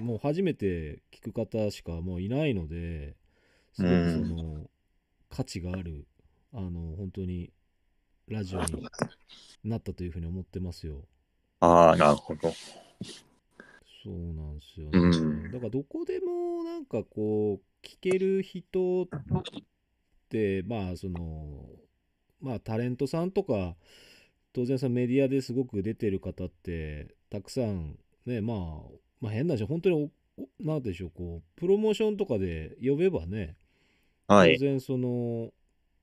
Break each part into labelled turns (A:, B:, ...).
A: もう初めて聞く方しかもういないので、すごくその、価値がある、あの、本当に、ラジオになったというふうに思ってますよ。
B: ああ、なるほど。
A: そうなんですよね。
B: うん
A: だからどこでもなんかこう聞ける人ってまあそのまあタレントさんとか当然さメディアですごく出てる方ってたくさんねまあまあ変な話本当になんでしょうこうプロモーションとかで呼べばね当
B: はい。
A: 然その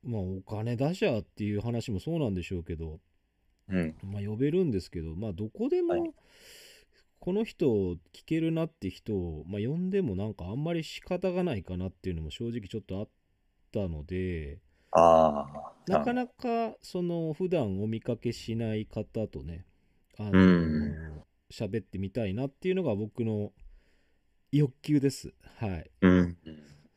A: まあお金出しゃっていう話もそうなんでしょうけど
B: うん。
A: まあ、呼べるんですけど、まあ、どこでも、
B: はい
A: この人聞けるなって人を、まあ、呼んでもなんかあんまり仕方がないかなっていうのも正直ちょっとあったので、
B: ああ。
A: なかなかその普段お見かけしない方とね、あの
B: うん
A: 喋ってみたいなっていうのが僕の欲求です。はい。
B: うん。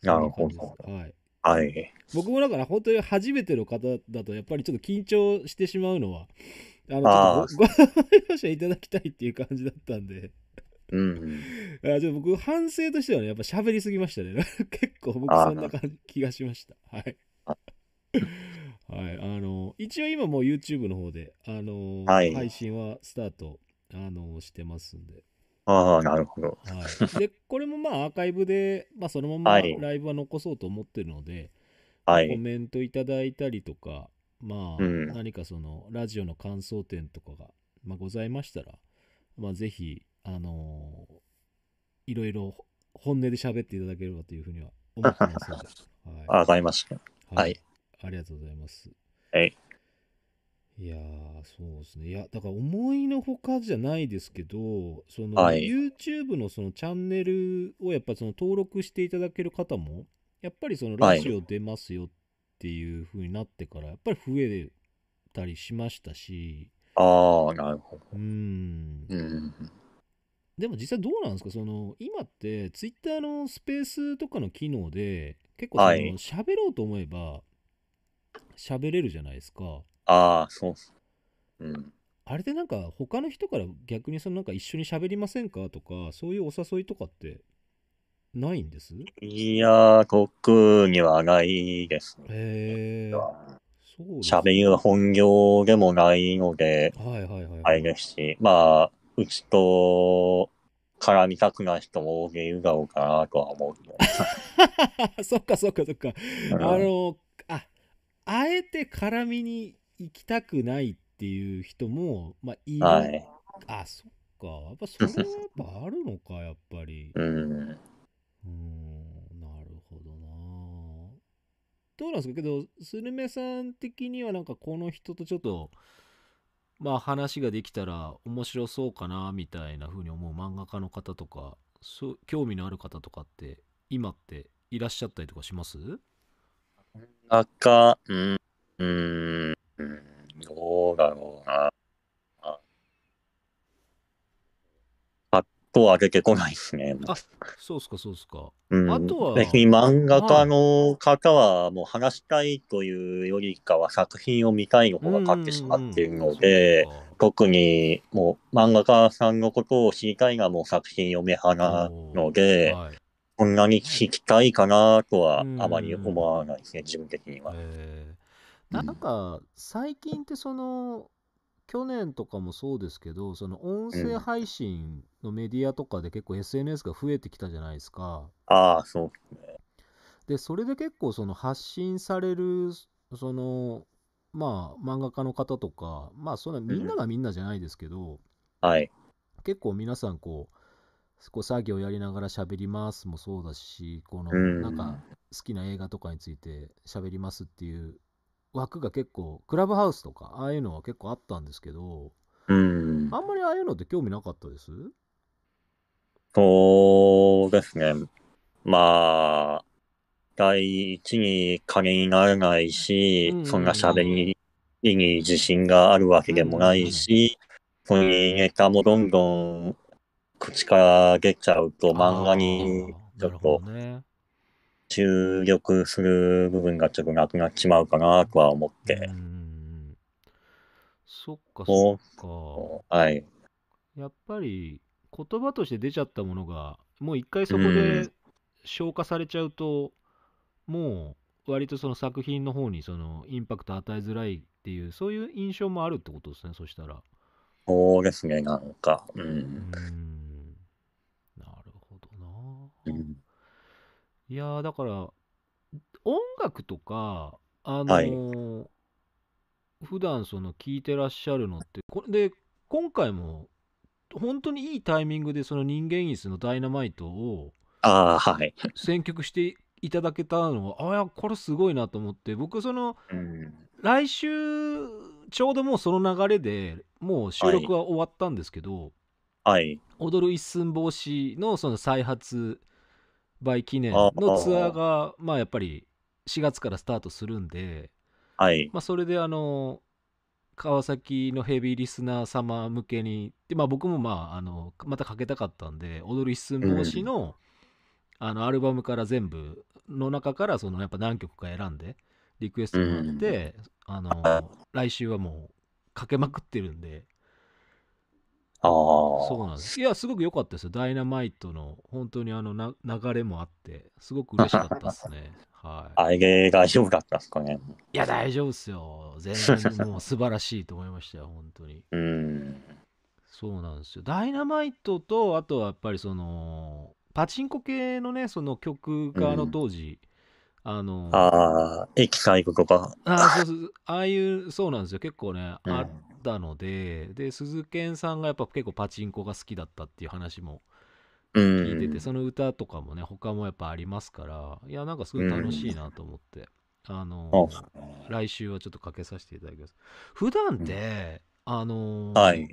B: なるほど
A: はい。
B: はい。
A: 僕もだから本当に初めての方だとやっぱりちょっと緊張してしまうのはあのち
B: あ
A: ご容赦いただきたいっていう感じだったんで
B: うん。
A: あちょっと僕反省としてはねやっぱ喋りすぎましたね 結構僕そんな感じ気がしましたはいはいあの一応今もう YouTube の方であの、
B: はい
A: 配信はスタートあのしてますんで
B: ああ、なるほど。
A: はい、で これもまあアーカイブで、まあ、そのまま
B: はい
A: ライブは残そうと思ってるので、コ
B: はい。
A: メントいただいたりとか、まあ、
B: うん
A: 何かそのラジオの感想点とかが、まあ、ございましたら、まあ、ぜひ、あのーいろいろ本音で喋っていただければというふうには思ってますので、は
B: わかりました。
A: い、
B: はい。
A: ありがとうございます。
B: はい。
A: いやー、そうですね。いや、だから思いのほかじゃないですけど、その、
B: はい
A: YouTube のそのチャンネルをやっぱその登録していただける方も、やっぱりその
B: はい
A: ラジオ出ますよっていう風になってから、やっぱり増えたりしましたし、
B: ああ、なるほど。
A: うーん。
B: うん。
A: でも実際どうなんですか？その、今って Twitter のスペースとかの機能で、結構その、
B: はい
A: 喋ろうと思えば、喋れるじゃないですか。
B: ああ、そうっす。うん。
A: あれでなんか他の人から逆にそのなんか一緒に喋りませんかとかそういうお誘いとかってないんです？
B: いやー、特にはないですね。
A: へえそうです
B: 喋りは本業でもないので、
A: はいはいはい
B: あれですし、まあ、うちと絡みたくない人も多いるだろうかなとは思う。
A: そっかそっかそっか
B: うん
A: あのああえて絡みに行きたくないっていう人もまあいる、
B: はい。
A: あそっか。やっぱそれはやっぱあるのかやっぱり。
B: うん。
A: うーん。なるほどな。どうなんですか？けどスルメさん的にはなんかこの人とちょっとまあ話ができたら面白そうかなみたいな風に思う漫画家の方とかそう興味のある方とかって今っていらっしゃったりとかします？
B: なんか、うん、うん、うん。どうだろうな。あパッとは出てこないですね。
A: あそうっすかそうっすか。
B: うん、
A: あとは。
B: 別に漫画家の方はもう話したいというよりかは作品を見たいの方が勝ってしまっているので、特にもう漫画家さんのことを知りたいがもう作品読め派なので、
A: はい。
B: こんなに聞きたいかなとは
A: うん
B: あまり思わないですね、自分的には。
A: えーなんか最近ってその去年とかもそうですけどその音声配信のメディアとかで結構 SNS が増えてきたじゃないですか。
B: ああ、そう。
A: でそれで結構その発信されるそのまあ漫画家の方とかまあそんなみんながみんなじゃないですけど、
B: はい。
A: 結構皆さんこうこう作業やりながら喋りますもそうだしこの
B: うん
A: なんか好きな映画とかについて喋りますっていう枠が結構クラブハウスとかああいうのは結構あったんですけど
B: うん。
A: あんまりああいうのって興味なかったです？
B: そうですね。まあ、第一に金にならないし、
A: うんうんうん
B: そんな喋りに自信があるわけでもないし、そういうネタもどんどん口から出ちゃうと漫画にちょっと
A: ほどね
B: 注力する部分がちょっとなくなっちまうかなとは思っ
A: う
B: て。
A: んそっか
B: そ
A: そっか
B: はい。
A: やっぱり言葉として出ちゃったものがもう一回そこで消化されちゃうと、もう割とその作品の方にそのインパクト与えづらいっていう、そういう印象もあるってことですね、そしたら。
B: そうですね、なんか。う。
A: うんん。なるほどな。
B: うん
A: いやーだから音楽とかあの
B: はい
A: ー普段その聴いてらっしゃるのってこれで今回も本当にいいタイミングでその人間椅子のダイナマイトを
B: ああ、はい。
A: 選曲していただけたのはあいやこれすごいなと思って僕その
B: うん。
A: 来週ちょうどもうその流れでもう収録は終わったんですけど、
B: はい。
A: 踊る一寸法師のその再発売記念のツアーがまあやっぱり4月からスタートするんで、
B: はい。
A: まあ、それであの川崎のヘビーリスナー様向けにで、まあ、僕もまああのまたかけたかったんで踊る一寸法師の,、あのアルバムから全部の中からそのやっぱ何曲か選んでリクエストもらって、あの来週はもうかけまくってるんで。
B: ああ。
A: そうなんです。いや、すごく良かったですよ。ダイナマイトの本当にあのな流れもあって、すごく嬉しかったですね。はい。
B: あれが良かったですかね。
A: いや、大丈夫ですよ。全然 もう素晴らしいと思いましたよ、本当に。
B: うん。
A: そうなんですよ。ダイナマイトと、あとはやっぱりその、パチンコ系のね、その曲があの当時、あの、あ
B: ああ、エキサイクとか。
A: あ、そうそう、ああいう、そうなんですよ。結構ね、
B: うん
A: あったので、で、鈴賢さんがやっぱ結構パチンコが好きだったっていう話も
B: う
A: 聞いてて、
B: ん。
A: その歌とかもね、他もやっぱありますから、いや、なんかすごい楽しいなと思って、あの、来週はちょっとかけさせていただきます。普段って、あのー
B: はい。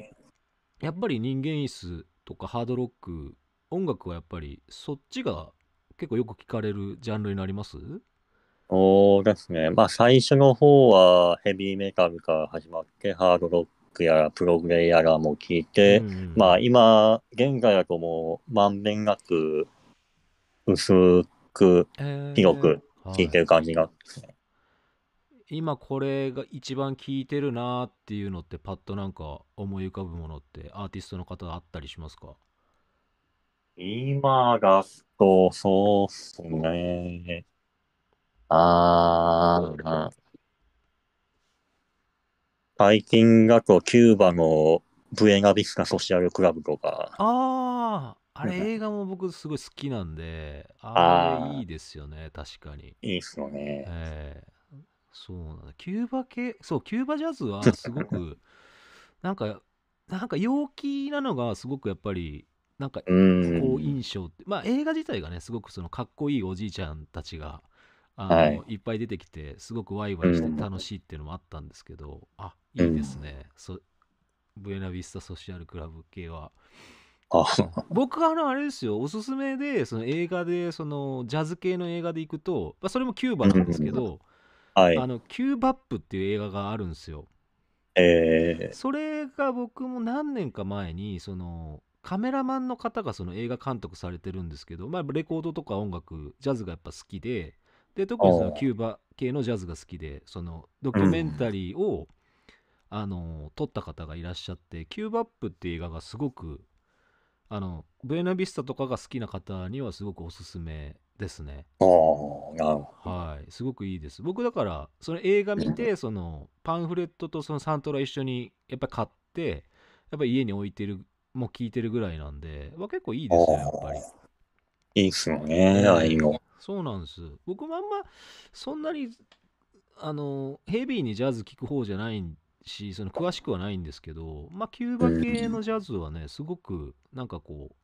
A: やっぱり人間椅子とかハードロック、音楽はやっぱりそっちが結構よく聞かれるジャンルになります？
B: そうですね。まあ、最初の方はヘビーメタルから始まって、ハードロックやらプログレやらも聞いて、
A: うんうん
B: まあ、今、現在だともう、まんべんなく、薄く
A: えー
B: 広く聞いて
A: は
B: る感じがですね。
A: い今これが一番聴いてるなーっていうのってパッとなんか思い浮かぶものってアーティストの方あったりしますか？
B: 今だと、そうっすね。あー、最近だとキューバのブエナビスタソシャルクラブとか、
A: あああれ映画も僕すごい好きなんで
B: あー。
A: あれいいですよね確かに。
B: いいっすよね。
A: ええそうなんだ。キューバ系、そう、キューバジャズはすごく、なんか、なんか陽気なのがすごくやっぱり、なんか、
B: うん。
A: 好印象って、まあ映画自体がね、すごくそのかっこいいおじいちゃんたちが、あの、
B: はい
A: い、っぱい出てきて、すごくワイワイして
B: うん。
A: 楽しいっていうのもあったんですけど、あ、いいですね。そブエナビスタソシャルクラブ系は。
B: あ、
A: 僕はあのあれですよ。おすすめでその映画でそのジャズ系の映画で行くと、まあ、それもキューバなんですけど、
B: はい。
A: あ。のキューバップっていう映画があるんですよ。
B: え
A: それが僕も何年か前にそのカメラマンの方がその映画監督されてるんですけど、まあ、レコードとか音楽ジャズがやっぱ好きでで特にそのキューバ系のジャズが好きでそのドキュメンタリーを、あの撮った方がいらっしゃってキューバップっていう映画がすごくあのブエナビスタとかが好きな方にはすごくおすすめですね
B: ー、ああ、なるほ
A: はい、すごくいいです。僕だから、その映画見て、そのパンフレットとそのサントラ一緒にやっぱり買って、やっぱり家に置いてる、もう聞いてるぐらいなんで、まあ、結構いいですよ、やっぱり。
B: ど。いいっすよね、ああいうの。
A: そうなんです。僕もあんま、そんなに、あの、ヘビーにジャズ聴く方じゃないし、その詳しくはないんですけど、まあ、キューバ系のジャズはね、すごく、なんかこう、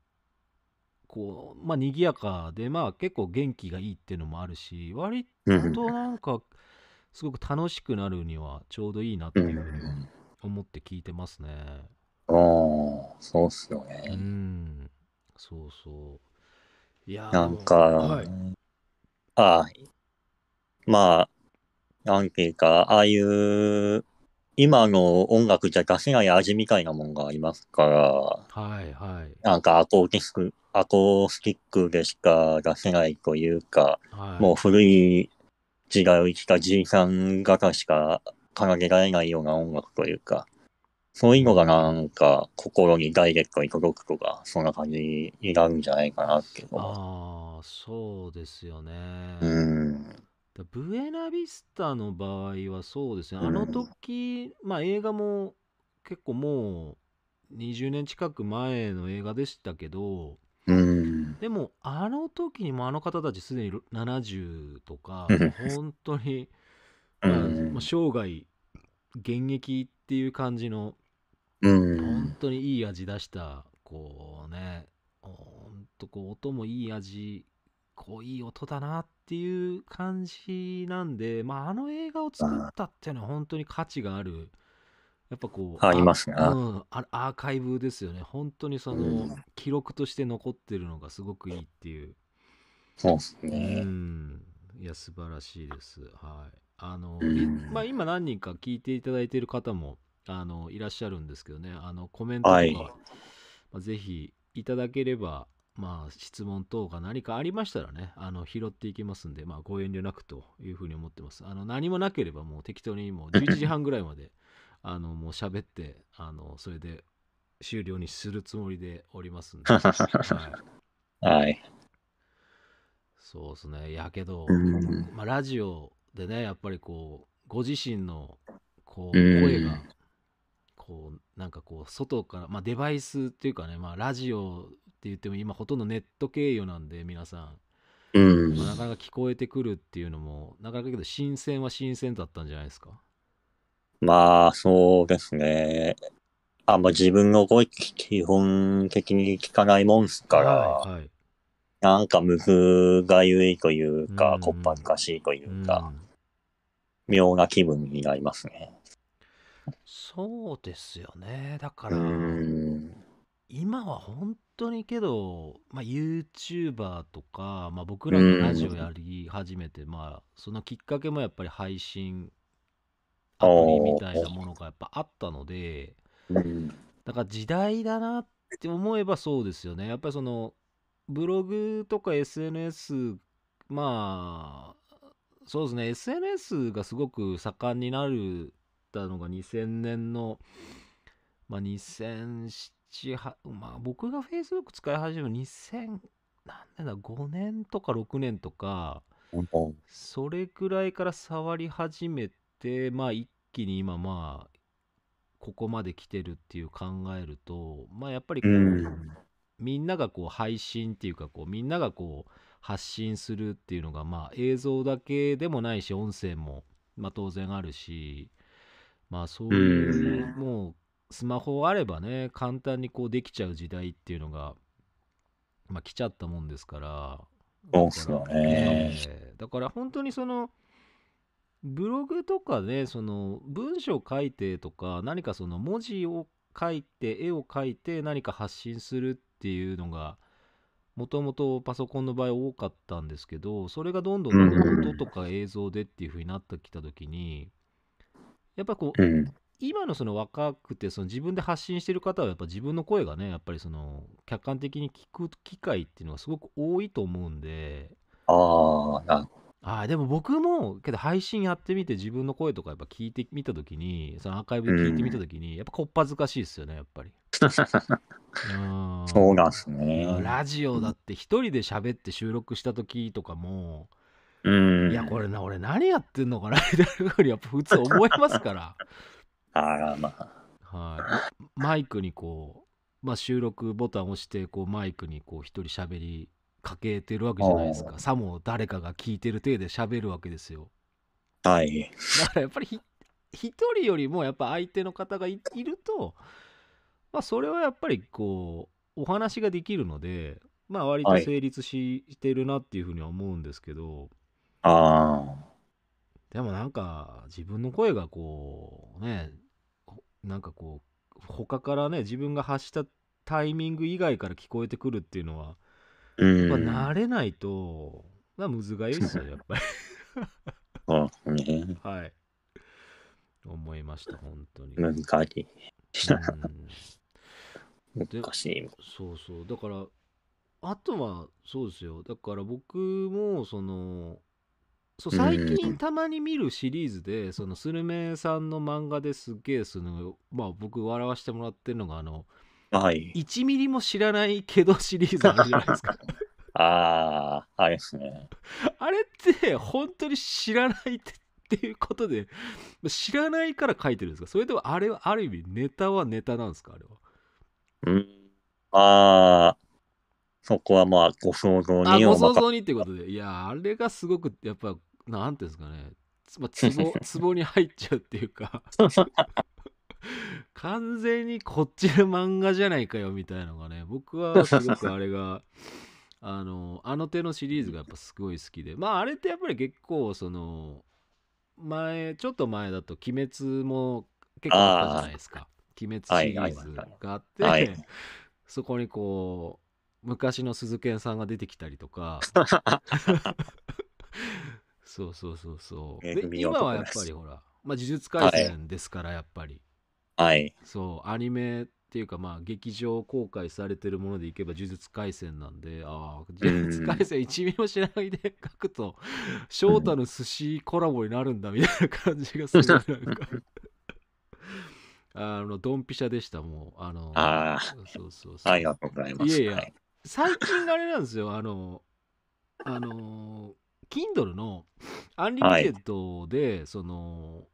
A: こう、まあ、賑やかで、まあ、結構元気がいいっていうのもあるし、割
B: うん。
A: となんかすごく楽しくなるにはちょうどいいなって
B: う
A: いうふうに
B: ん。
A: 思って聞いてますね。
B: ああ、そうっすよ
A: う
B: ね。
A: ん、そうそう。いやー
B: なんか、
A: はい
B: ああ、まあ、なんていうか、ああいう、今の音楽じゃ出せない味みたいなもんがありますから、
A: はいはい
B: なんかアコーティスク、アコースティックでしか出せないというか、
A: はい。
B: もう古い時代を生きたじいさん方しか奏でられないような音楽というか、そういうのがなんか心にダイレクトに届くとか、そんな感じになるんじゃないかなっていうのは。
A: ああ、そうですよね。
B: うん。
A: だブエナビスタの場合はそうですね。
B: うん
A: あの時、まあ映画も結構もう20年近く前の映画でしたけど、
B: うん。
A: でもあの時にもあの方たちすでに70とか
B: うん、
A: 本当に、まあ
B: うん
A: まあ生涯現役っていう感じの
B: うん。
A: 本。当にいい味出したこうね本当こう音もいい味こういい音だなっていう感じなんでまああの映画を作ったっていうのは本当に価値がある。やっぱこう
B: ありますね。
A: あうん、あアーカイブですよね。本当にその、
B: うん
A: 記録として残ってるのがすごくいいっていう。
B: そうです
A: う
B: ね。
A: ん。いや素晴らしいです。はい。あの、まあ、今何人か聞いていただいている方もあのいらっしゃるんですけどね。あのコメントとか、
B: はい。
A: まあ、ぜひいただければまあ質問等が何かありましたらねあの拾っていきますんで、まあ、ご遠慮なくというふうに思ってます。あの何もなければもう適当にもう 11時半ぐらいまであのもう喋ってあのそれで終了にするつもりでおりますんで、はい、
B: はい。
A: そうですね。やけど、
B: うん。
A: まあ、ラジオでね、やっぱりこう、ご自身のこう
B: うん。
A: 声が、こう、なんかこう、外から、まあ、デバイスっていうかね、まあ、ラジオって言っても今ほとんどネット経由なんで、皆さん、
B: うん
A: まあ、なかなか聞こえてくるっていうのも、なかなかけど、新鮮は新鮮だったんじゃないですか？
B: まあ、そうですね。あんま自分の声基本的に聞かないもんすから、
A: はい、はい。
B: なんかむずがゆいという
A: うん
B: か、こっぱずかしいというか、
A: うん
B: 妙な気分になりますね。
A: そうですよね。だか
B: う
A: ら、
B: ん。
A: 今は本当にけど、まあ、YouTuber とか、まあ、僕らがラジオやり始めて、まあ、そのきっかけもやっぱり配信アプリみたいなものがやっぱあったので、
B: うん。
A: だから時代だなって思えばそうですよね。やっぱりその、ブログとか SNS、まあ、そうですね、SNS がすごく盛んになるたのが2000年の、まあ、2007、はまあ、僕が Facebook 使い始める2000、何年だ、5年とか6年とか、それくらいから触り始めて、まあ一気に今まあ、ここまで来てるっていう考えると、まあやっぱりこう、
B: うん。
A: みんながこう配信っていうかこう、みんながこう発信するっていうのがまあ映像だけでもないし、音声もまあ当然あるし、まあそういう、もうスマホあればね、簡単にこうできちゃう時代っていうのが、まあ来ちゃったもんですから、
B: そうっすよね。
A: ええだから本当にそのブログとかでその文章を書いてとか何かその文字を書いて絵を描いて何か発信するっていうのがもともとパソコンの場合多かったんですけどそれがどんどんどんどん。音とか映像でっていう風になってきた時にやっぱこう
B: うん。
A: 今のその若くてその自分で発信してる方はやっぱ自分の声がねやっぱりその客観的に聞く機会っていうのがすごく多いと思うんで。
B: ああ、な、
A: あーでも僕もけど配信やってみて自分の声とかやっぱ聞いてみた時にそのアーカイブで聞いてみた時に、やっぱこっぱずかしいですよねやっぱり。う ん
B: そうなんすね。
A: ラジオだって一人で喋って収録した時とかも、
B: うん。
A: いやこれな俺何やってんのかな みたいなふうにやっぱ普通思いますから。
B: ああ、まあ。
A: はい、マイクにこう、まあ、収録ボタンを押してこうマイクにこう一人喋りかけてるわけじゃないですか。さも誰かが聞いてる体で喋るわけですよ。
B: はい。
A: だからやっぱりひ一人よりもやっぱ相手の方がいいると、まあ、それはやっぱりこうお話ができるのでまあ割と
B: はい。
A: 成立し,、てるなっていうふうには思うんですけど
B: あ
A: でもなんか自分の声がこうねほなんかこう他からね自分が発したタイミング以外から聞こえてくるっていうのは、
B: あ。うん。
A: やっぱ慣れないと、まあ、むずがゆいですよやっぱり
B: そ。
A: はい思いました本当に、
B: 難しい。
A: うん
B: 難しい。
A: そうそうだからあとはそうですよだから僕もそのそう最近たまに見るシリーズで、そのスルメさんの漫画ですげえそのまあ僕笑わせてもらってるのがあの
B: はい。
A: 1ミリも知らないけどシリーズあるじゃないですか
B: ああ、あれですね。
A: あれって本当に知らないってっていうことで知らないから書いてるんですか？それともあれはある意味ネタはネタなんですかあれは？
B: うん。まあ、そこはまあ、ご想像
A: あご
B: にお任
A: 想像にってことでいやあれがすごくやっぱなんていうんですかね。つまあ、ツボツボに入っちゃうっていうか。完全にこっちの漫画じゃないかよみたいなのがね僕はすごくあれがあのあの手のシリーズがやっぱすごい好きで。まああれってやっぱり結構その前ちょっと前だと「鬼滅」も結構あったじゃないですか「鬼滅」シリーズがあって、
B: はいはい
A: そこにこう昔の鈴研さんが出てきたりとか そうそうそうそう。で今はやっぱりほら、まあ、呪術廻戦ですからやっぱり、
B: はい。
A: そうアニメっていうかまあ劇場公開されてるものでいけば呪術廻戦なんでああ呪術廻戦一ミリも知らないで書くと将太の寿司コラボになるんだみたいな感じがするなんか。あのドンピシャでしたもう。あの
B: あ
A: そうそうそう
B: ありがとうございます。
A: いやいや
B: はい。
A: 最近あれなんですよ。あのあの Kindle のアンリミテッドで、その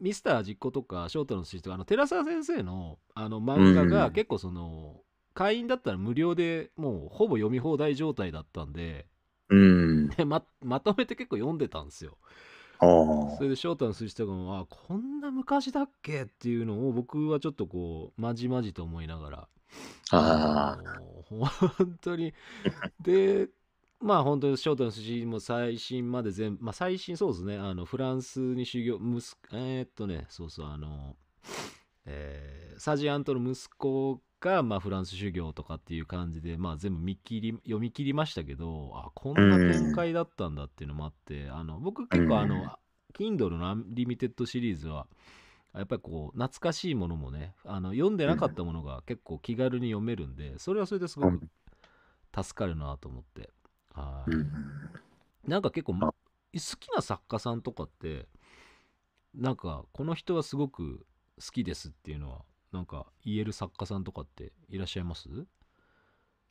A: ミスター実行とかショートのとかあの寺澤先生のあの漫画
B: うん。
A: が結構その、会員だったら無料でもうほぼ読み放題状態だったんで
B: うん。
A: でままとめて結構読んでたんですよ。
B: お
A: それで翔太の寿司とかもあこんな昔だっけっていうのを僕はちょっとこうまじまじと思いながら
B: ああ、
A: の本当に。でまあ本当にショートの寿司も最新まで全部まあ最新そうですね。あのフランスに修行息子えーっとねそうそうあのえー佐治安人の息子が、まあ、フランス修行とかっていう感じで、まあ、全部見切り読み切りましたけどあこんな展開だったんだっていうのもあって、あの僕結構あの、
B: うん。
A: Kindle のアンリミテッドシリーズはやっぱりこう懐かしいものもねあの読んでなかったものが結構気軽に読めるんでそれはそれですごく助かるなと思って、はい。
B: うん。
A: なんか結構、
B: あ。
A: 好きな作家さんとかってなんかこの人はすごく好きですっていうのはなんか言える作家さんとかっていらっしゃいます？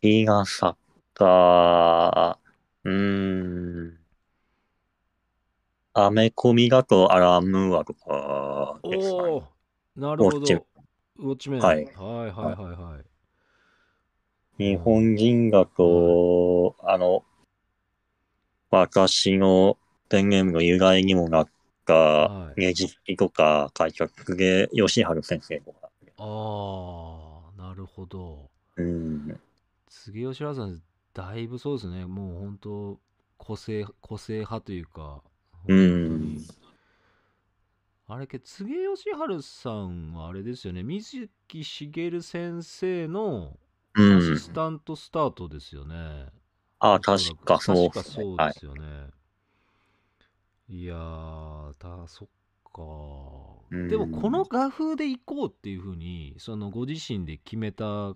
B: 映画作家、うーん。アメコミだとアラン・ムーアとか
A: お
B: ですかね。
A: おなるほど。
B: ウォッチ
A: ウォッチメン。
B: はい。
A: はいはいはいはい
B: 日本人だと、あの、私の電源の由来にもなった
A: は、い。
B: ねじ式とか書いた公家義治先生とか。
A: ああなるほど。
B: うん。
A: 杉吉原さんだいぶそうですね。もう本当個性個性派というか
B: うん。
A: あれけ杉吉春さんはあれですよね。水木しげる先生の
B: う
A: アシ
B: ん。
A: スタントスタートですよね、
B: あ、
A: おそらく。
B: 確かそう
A: 確かそう
B: はい
A: で。すよね、い、やーたそっか、
B: うん。
A: でもこの画風でいこうっていうふうにそのご自身で決めた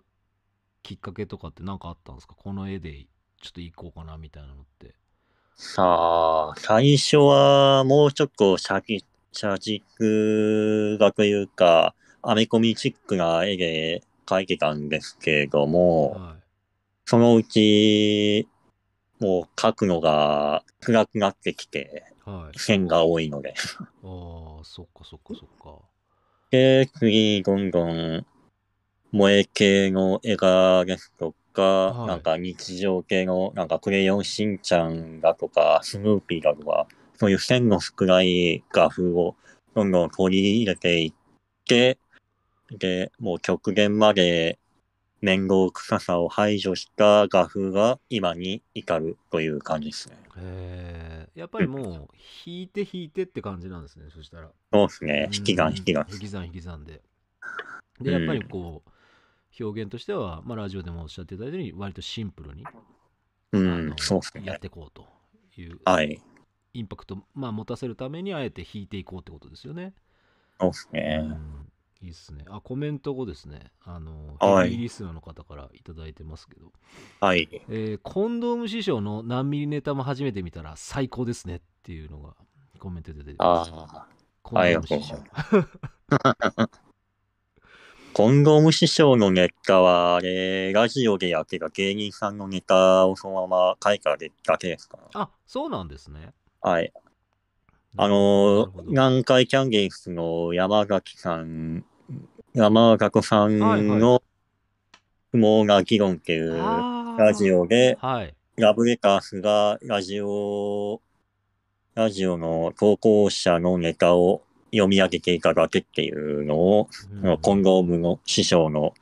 A: きっかけとかって何かあったんですか？この絵でちょっといこうかなみたいなのって。
B: さあ、最初はもうちょっとシャキ、車軸がというか、アメコミチックな絵で描いてたんですけれども、
A: は
B: そのうち、もう描くのが暗くなってきて、
A: いはい。
B: 線が多いので。
A: ああそっかそっかそっか。
B: で、次、どんどん、萌え系の絵画ですとか、
A: はい。
B: なんか日常系の、なんかクレヨンしんちゃんだとか、スヌーピーだとか、そういう線の少ない画風をどんどん取り入れていって、で、もう極限まで面倒臭さを排除した画風が今に至るという感じですね。
A: へえやっぱりもう引いて引いてって感じなんですねそしたら
B: そうですね。引き算引き算。
A: 引き算引き算で。で、やっぱりこう、表現としては、まあ、ラジオでもおっしゃっていただいたように、割とシンプルに、あ
B: うん
A: の、
B: そうですね
A: やっ。ていこうという、
B: はい。
A: インパクト、まあ、持たせるために、あえて引いていこうってことですよね。
B: そうです
A: う
B: ね。
A: ん、いいっすね。あ、コメント後ですね。あの、
B: はい
A: ヘビーリスナーの方からいただいてますけど、
B: はい。
A: えーコンドーム師匠の何ミリネタも初めて見たら最高ですねっていうのがコメントで出てます。
B: ああ。
A: コンドーム師匠。
B: コンドーム師匠のネタは、あれ、ラジオでやってた芸人さんのネタをそのまま書いただけですか？
A: あ、そうなんですね。
B: はい。あの
A: ほど、
B: 南海キャンディースの山崎さん、山里さんの不毛な議論っていうラジオで、
A: はい。
B: ラブレタースがラジオ、ラジオの投稿者のネタを読み上げていただけっていうのを、
A: うん
B: コンドームの師匠の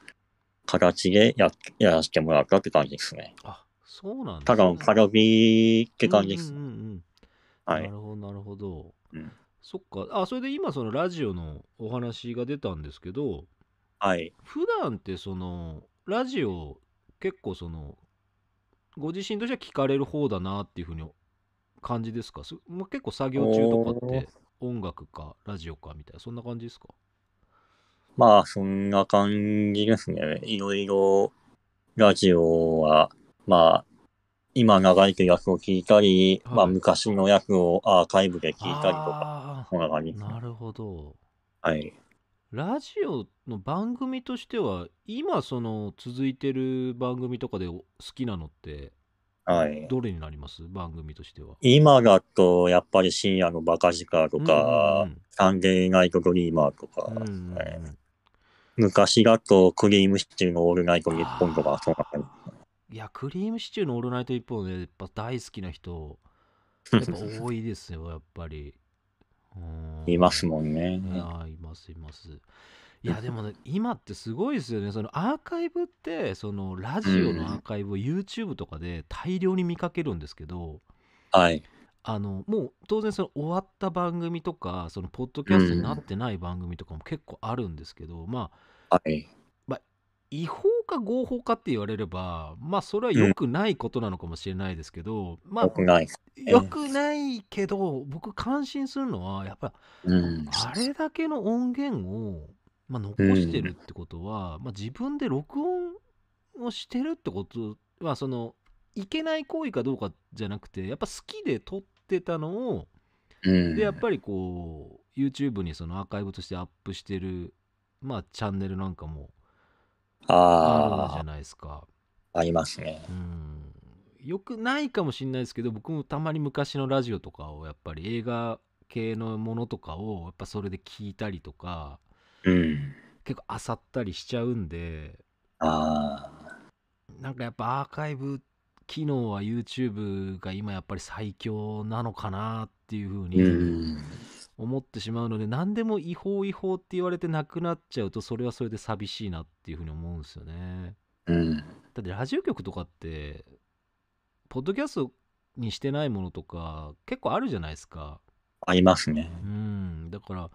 B: 形でややらせてもらったって感じですね。
A: あ、そうなんです
B: ただのパロディって感じです。
A: うんうんうんうん
B: は
A: ないる。ほど、なるほど。
B: うん
A: そっか。あ、それで今、そのラジオのお話が出たんですけど、
B: はい。
A: 普段ってその、ラジオ、結構その、ご自身としては聞かれる方だなっていうふうに感じですか？すまあ、結構作業中とかって音楽かラジオかみたいな、そんな感じですか？
B: まあ、そんな感じですね。いろいろ、ラジオは、まあ、今流れてるやつを聞いたり、
A: はい
B: まあ、昔のやつをアーカイブで聞いたりとか、
A: あ
B: そんな感じ。
A: なるほど。
B: はい。
A: ラジオの番組としては、今その続いてる番組とかで好きなのって、
B: はい。
A: どれになります？番組としては。
B: 今だと、やっぱり深夜のバカ力と
A: うん
B: か、
A: うん
B: サンデーナイトドリーマーとか、
A: うんうんうん
B: はい昔だとクリームシチューのオールナイトニッポンとか、そんな感
A: いや、クリームシチューのオールナイト一本で、やっぱ大好きな人、やっぱ多いですよ、やっぱり。
B: いますもんね。
A: いやいますいますいやでもね今ってすごいですよねそのアーカイブってそのラジオのアーカイブを YouTube とかで大量に見かけるんですけど
B: はい。
A: あのもう当然その終わった番組とかそのポッドキャストになってない番組とかも結構あるんですけど、まあ
B: はい。
A: 違法か合法かって言われればまあそれは良くないことなのかもしれないですけど、まあ
B: よくない。
A: 良くないけど僕感心するのはやっぱ
B: うん。
A: あれだけの音源を、まあ、残してるってことは、まあ、自分で録音をしてるってことはそのいけない行為かどうかじゃなくてやっぱ好きで撮ってたのを
B: うん。
A: でやっぱりこう YouTube にそのアーカイブとしてアップしてるまあチャンネルなんかもあるじゃ
B: あ
A: ないですか。
B: あ、ありますね。
A: うんよくないかもしれないですけど僕もたまに昔のラジオとかをやっぱり映画系のものとかをやっぱそれで聞いたりとか
B: うん。
A: 結構漁ったりしちゃうんで
B: あ
A: なんかやっぱアーカイブ機能は YouTube が今やっぱり最強なのかなっていうふうに
B: ん。
A: 思ってしまうので何でも違法違法って言われてなくなっちゃうとそれはそれで寂しいなっていうふうに思うんですよね。
B: うん。
A: だってラジオ局とかってポッドキャストにしてないものとか結構あるじゃないですか。
B: ありますね。
A: うんだから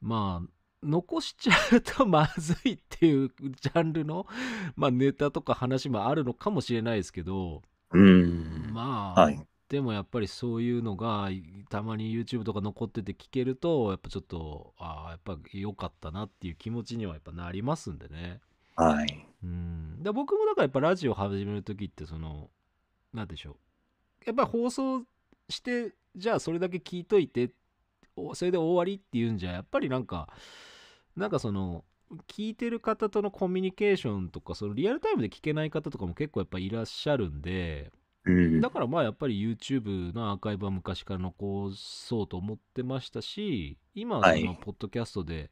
A: まあ残しちゃうとまずいっていうジャンルの、まあ、ネタとか話もあるのかもしれないですけど
B: うん。
A: まあ、
B: はい
A: でもやっぱりそういうのがたまに YouTube とか残ってて聞けるとやっぱちょっとああやっぱ良かったなっていう気持ちにはやっぱなりますんでね。
B: はい。
A: うん、だ僕もだからやっぱラジオ始める時ってそのなんでしょうやっぱり放送してじゃあそれだけ聞いといておそれで終わりっていうんじゃやっぱりなんかなんかその聞いてる方とのコミュニケーションとかそのリアルタイムで聞けない方とかも結構やっぱいらっしゃるんで
B: うん。
A: だからまあやっぱり YouTube のアーカイブは昔から残そうと思ってましたし今はそ
B: はい。
A: のポッドキャストで、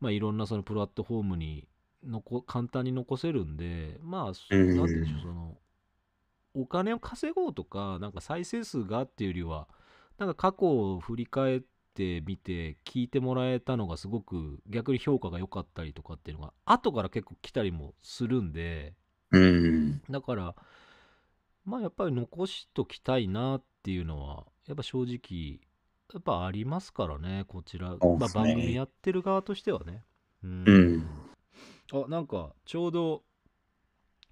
A: まあいろんなそのプラットフォームに残簡単に残せるんでまあそ
B: うん
A: なんて言うんでしょうそのお金を稼ごうとかなんか再生数がっていうよりはなんか過去を振り返ってみて聞いてもらえたのがすごく逆に評価が良かったりとかっていうのが後から結構来たりもするんで
B: うん。
A: だからまあやっぱり残しときたいなっていうのはやっぱ正直やっぱありますからねこちら、まあ、
B: そうっすね。
A: 番組やってる側としてはね。うん。
B: うん。
A: あなんかちょうど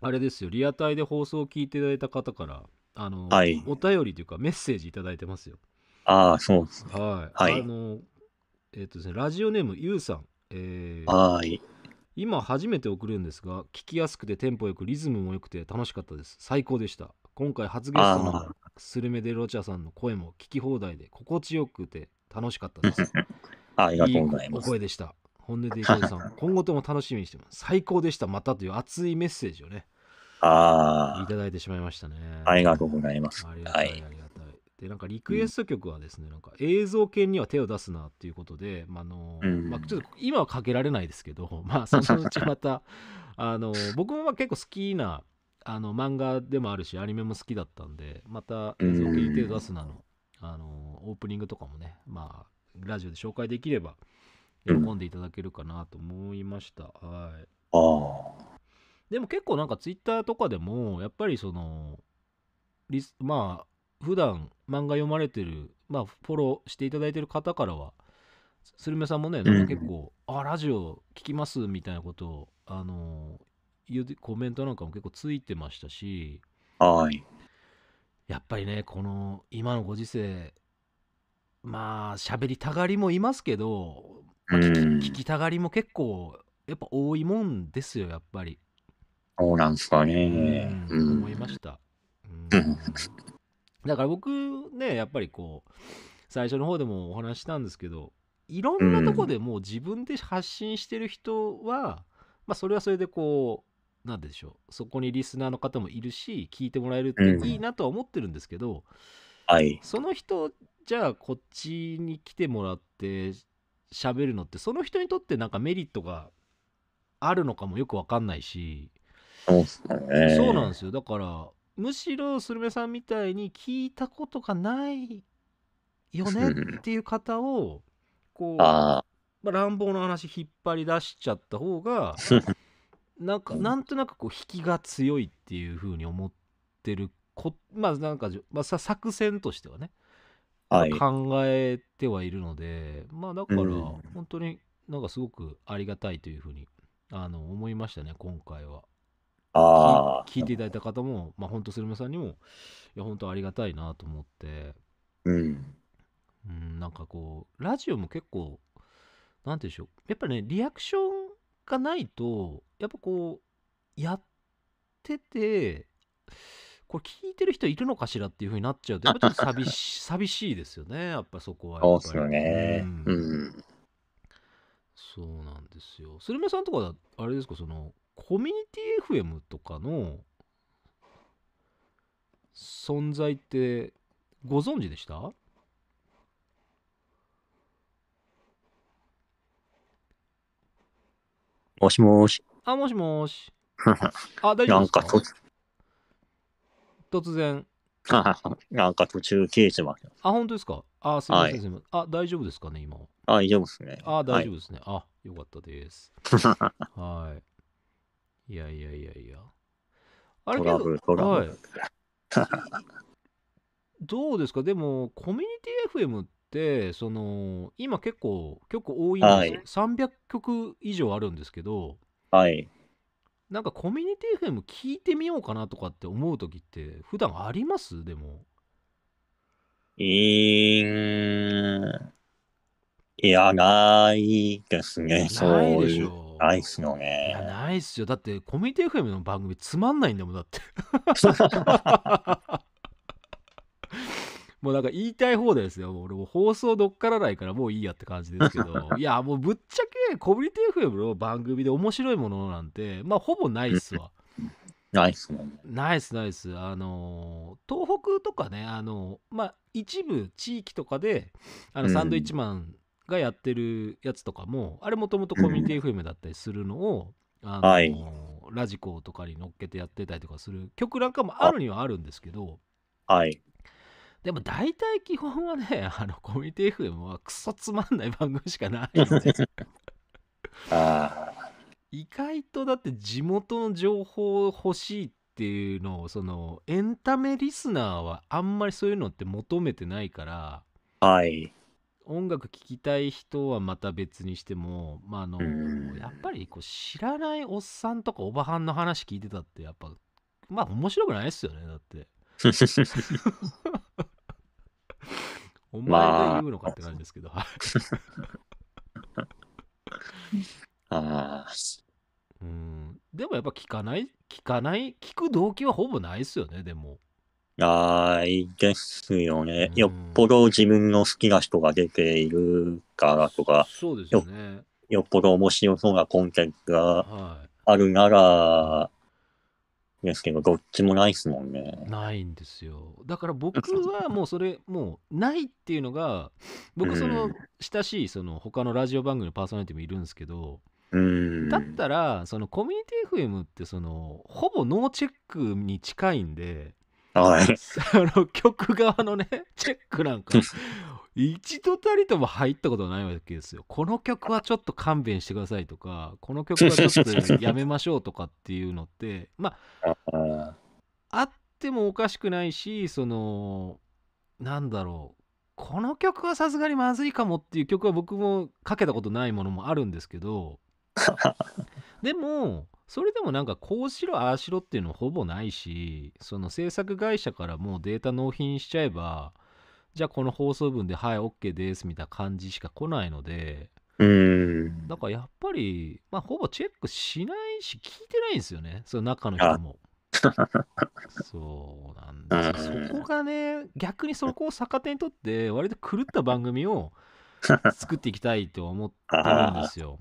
A: あれですよ。リアタイで放送を聞いていただいた方からあの、
B: はい。
A: お便りというかメッセージいただいてますよ。
B: ああ、そうですね。
A: はい、
B: はい。
A: あのえっ、とですねラジオネームゆうさん。えー
B: はい。
A: 今初めて送るんですが聞きやすくてテンポよくリズムも良くて楽しかったです。最高でした今回初ゲストの
B: あ
A: スルメデロチャさんの声も聞き放題で心地よくて楽しかったです
B: ありがとうござい
A: いお
B: ます。
A: 声でした本音でいこうさん 今後とも楽しみにしてます最高でしたまたという熱いメッセージをねい
B: あ
A: ただいてしまいましたね
B: あ、ありがとうございます。
A: ありがたい、
B: はい。
A: ありがたい。で、なんかリクエスト曲はですね、なんか映像系には手を出すなっていうことで、まああの
B: うん
A: まあ、ちょっと今はかけられないですけど、まあそのうちまた、あの僕もまあ結構好きなあの漫画でもあるし、アニメも好きだったんで、また映像系に手を出すなの、あのオープニングとかもね、まあラジオで紹介できれば、喜んでいただけるかなと思いました。はい。
B: ああ。
A: でも結構なんかツイッターとかでもやっぱりそのリスまあ普段漫画読まれてるまあフォローしていただいてる方からはスルメさんもねなんか結構「あラジオ聞きます」みたいなことをあの言うコメントなんかも結構ついてましたし
B: はい。
A: やっぱりねこの今のご時世まあ喋りたがりもいますけど、まあ聞き
B: うん
A: 聞きたがりも結構やっぱ多いもんですよやっぱり。
B: そうなんですかね。
A: う
B: うんん。
A: 思いました。うん
B: うん
A: だから僕ねやっぱりこう最初の方でもお話ししたんですけどいろんなとこでもう自分で発信してる人は、まあそれはそれでこうなんでしょう。そこにリスナーの方もいるし聞いてもらえるって
B: うん。
A: いいなとは思ってるんですけど、
B: はい。
A: その人じゃあこっちに来てもらって喋るのってその人にとってなんかメリットがあるのかもよくわかんないし、
B: そうね。
A: そうなんですよ。だからむしろスルメさんみたいに聞いたことがないよねっていう方をこう、
B: あ
A: まあ、乱暴な話引っ張り出しちゃった方が なんかなんとなくこう引きが強いっていう風に思ってるこまあなんか、まあ、さ作戦としてはね、
B: あ。はい。
A: 考えてはいるのでまあだから
B: うん
A: 本当になんかすごくありがたいという風にあの思いましたね今回は。
B: ああ。
A: 聞いていただいた方も、まあ、本当スルメさんにも、いや、本当ありがたいなと思って、
B: うん。
A: うん、なんかこう、ラジオも結構、なんていうんでしょう、やっぱね、リアクションがないと、やっぱこう、やってて、これ聞いてる人いるのかしらっていう風になっちゃうと、やっぱちょっと寂し 寂しいですよね、やっぱそこは。
B: そうっすよね。
A: うん
B: うん。
A: そうなんですよ。スルメさんとかだ、あれですか、その、コミュニティ FM とかの存在ってご存知でした？
B: もしもし。
A: あ、もしもし。あ、大丈夫ですか？
B: なんかと、
A: 突然。
B: なんか途中消えてます。
A: あ、本当ですか？あ、すみません、
B: はい
A: すみません。あ、大丈夫ですかね、今は。
B: あ、大丈夫ですね。
A: あ、大丈夫
B: 夫。
A: ですね。あ、よかったです。はい。いやいやいやいや。あれけど
B: トラブ、ル、トラブ
A: はい
B: ル。。
A: どうですか？でもコミュニティ FM ってその今結構曲多いんですよ、300曲以上あるんですけど
B: はい。
A: なんかコミュニティ FM 聞いてみようかなとかって思う時って普段あります？でも
B: いーん。いや、ないですね。そう
A: ないでし
B: いう。
A: ょ
B: ないっすよ
A: いや
B: ね。
A: ないっすよだってコミュニティ FM の番組つまんないんだもんだって もうなんか言いたい放題ですよ。もう俺もう放送どっからないからもういいやって感じですけど。いや、もうぶっちゃけコミュニティ FM の番組で面白いものなんて、まあほぼないっすわ。
B: ないっすもんね。
A: ナイスナイス。あのー東北とかね、あのーまあ一部地域とかで、あの
B: うん
A: サンドイッチマンがやってるやつとかも、あれもともとコミュニティ FM だったりするのを、あのー
B: はい
A: ラジコとかに乗っけてやってたりとかする曲なんかもあるにはあるんですけど、
B: はい。
A: でも大体基本はね、あのコミュニティ FM はクソつまんない番組しかないんですよ。
B: あ
A: 意外とだって地元の情報欲しいっていうのをそのエンタメリスナーはあんまりそういうのって求めてないから
B: あ。はい。
A: 音楽聴きたい人はまた別にしても、まあ、あの
B: うん
A: やっぱりこう知らないおっさんとかおばはんの話聞いてたってやっぱまあ面白くないですよねだって お前が言うのかって感じですけど、はい
B: ます。
A: うん。でもやっぱ聞かない、聞かない、聞く動機はほぼないですよね、でも。
B: ないですよね。
A: うん
B: よっぽど自分の好きな人が出ているからとか、
A: そうですよね。
B: よっぽど面白そうなコンテンツが
A: は
B: あるなら、ですけど、どっちもないですもんね
A: い。。ないんですよ。だから僕はもうそれ、もうないっていうのが、僕その
B: うん
A: 親しいその他のラジオ番組のパーソナリティもいるんですけど、
B: うん。
A: だったら、そのコミュニティ FM ってその、ほぼノーチェックに近いんで、
B: はい。
A: その曲側のね、チェックなんか、一度たりとも入ったことないわけですよ。この曲はちょっと勘弁してくださいとか、この曲はちょっとやめましょうとかっていうのって、まあ、
B: あ
A: あってもおかしくないし、その、なんだろう。この曲はさすがにまずいかもっていう曲は僕もかけたことないものもあるんですけど、でも、それでもなんかこうしろああしろっていうのほぼないし、その制作会社からもうデータ納品しちゃえば、じゃあこの放送分ではい OK ですみたいな感じしか来ないので、
B: うん。
A: だからやっぱり、まあほぼチェックしないし聞いてないんですよね、その中の人も。そうなんですよ。
B: うん
A: そこがね、逆にそこを逆手にとって、割と狂った番組を 作っていきたいと思ってるんですよ。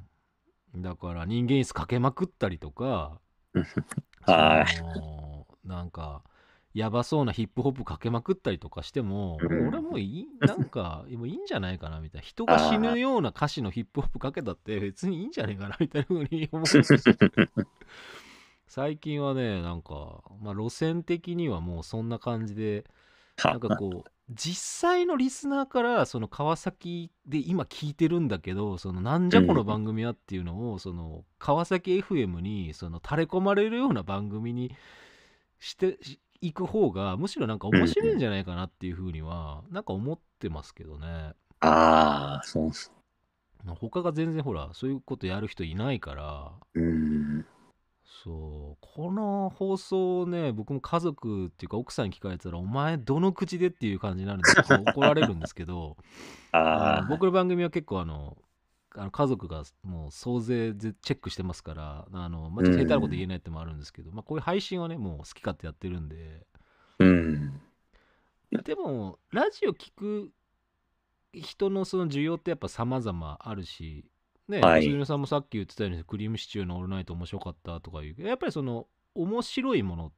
A: だから人間椅子かけまくったりとか、
B: はい
A: そのなんか、やばそうなヒップホップかけまくったりとかしても、
B: うん
A: 俺もういい、なんか、もういいんじゃないかなみたいな。人が死ぬような歌詞のヒップホップかけたって別にいいんじゃないかなみたいな風に思う。最近はね、なんか、まあ路線的にはもうそんな感じで、なんかこう、実際のリスナーから、その川崎で今聞いてるんだけど、そのなんじゃこの番組はっていうのを、その川崎 FM にその垂れ込まれるような番組にしていく方が、むしろなんか面白いんじゃないかなっていうふうには、なんか思ってますけどね。
B: ああ、そう。
A: 他が全然ほら、そういうことやる人いないから、
B: うん。
A: そう、この放送をね、僕も家族っていうか奥さんに聞かれたら、お前どの口でっていう感じになるんで、怒られるんですけど、あ僕の番組は結構あの、あの家族がもう総勢でチェックしてますから、あの、まあ、ちょっと下手なこと言えないってのもあるんですけど、まあこういう配信はね、もう好き勝手やってるんで、
B: うん。
A: でも、ラジオ聞く人のその需要ってやっぱ様々あるし、ね、
B: はい
A: 鈴木さんもさっき言ってたように、クリームシチューのオールナイト面白かったとかいう、やっぱりその、面白いもの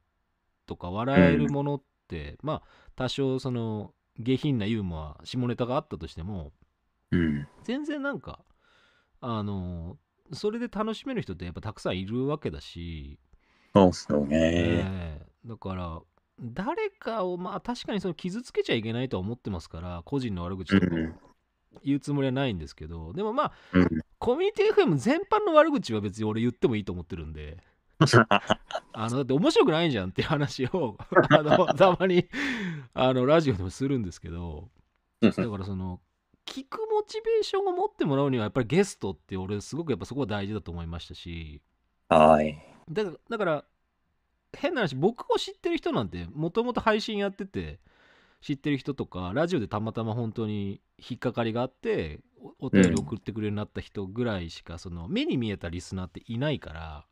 A: とか笑えるものって、まあ、多少その、下品なユーモア、下ネタがあったとしても、
B: うん。
A: 全然なんか、あの、それで楽しめる人ってやっぱたくさんいるわけだし、
B: そうっすよね。
A: ええ。だから誰かをまあ確かにその傷つけちゃいけないとは思ってますから個人の悪口とか言うつもりはないんですけど、でもまあ
B: うん。
A: コミュニティ FM 全般の悪口は別に俺言ってもいいと思ってるんで。あのだって面白くないじゃんっていう話を あのたまにあのラジオでもするんですけど。だからその聞くモチベーションを持ってもらうにはやっぱりゲストって俺すごくやっぱそこは大事だと思いましたし。
B: はい。
A: だからだから変な話僕を知ってる人なんてもともと配信やってて知ってる人とかラジオでたまたま本当に引っかかりがあっておお便り送ってくれるようになった人ぐらいしか、その目に見えたリスナーっていないから。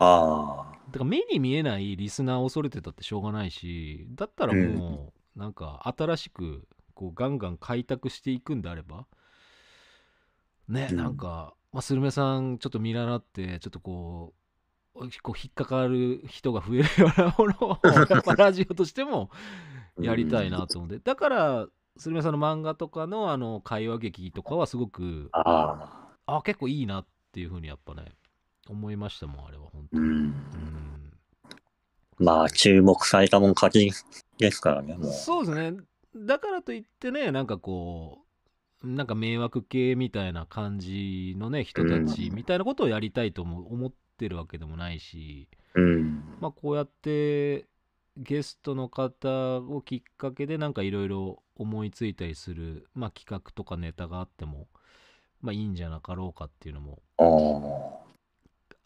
B: あ
A: だから目に見えないリスナーを恐れてたってしょうがないしだったらもうなんか新しくこうガンガン開拓していくんであればね、
B: うん
A: なんか、まあ、スルメさんちょっと見習ってちょっとこうこう引っかかる人が増えるようなものを やっぱラジオとしても
B: あ。
A: やりたいなと思って、だからスルメさんの漫画とかのあの会話劇とかはすごく
B: ああ。
A: あ結構いいなっていうふうにやっぱね思いましたもんあれは本当に。
B: うん。
A: うん
B: まあ、注目されたもん勝ちですからね、もう。
A: そうですね。だからといってね、なんかこう、なんか迷惑系みたいな感じのね、人たち
B: うん
A: みたいなことをやりたいとも思ってるわけでもないし、
B: うん。
A: まあこうやってゲストの方をきっかけでなんかいろいろ思いついたりする、まあ企画とかネタがあっても、まあいいんじゃなかろうかっていうのも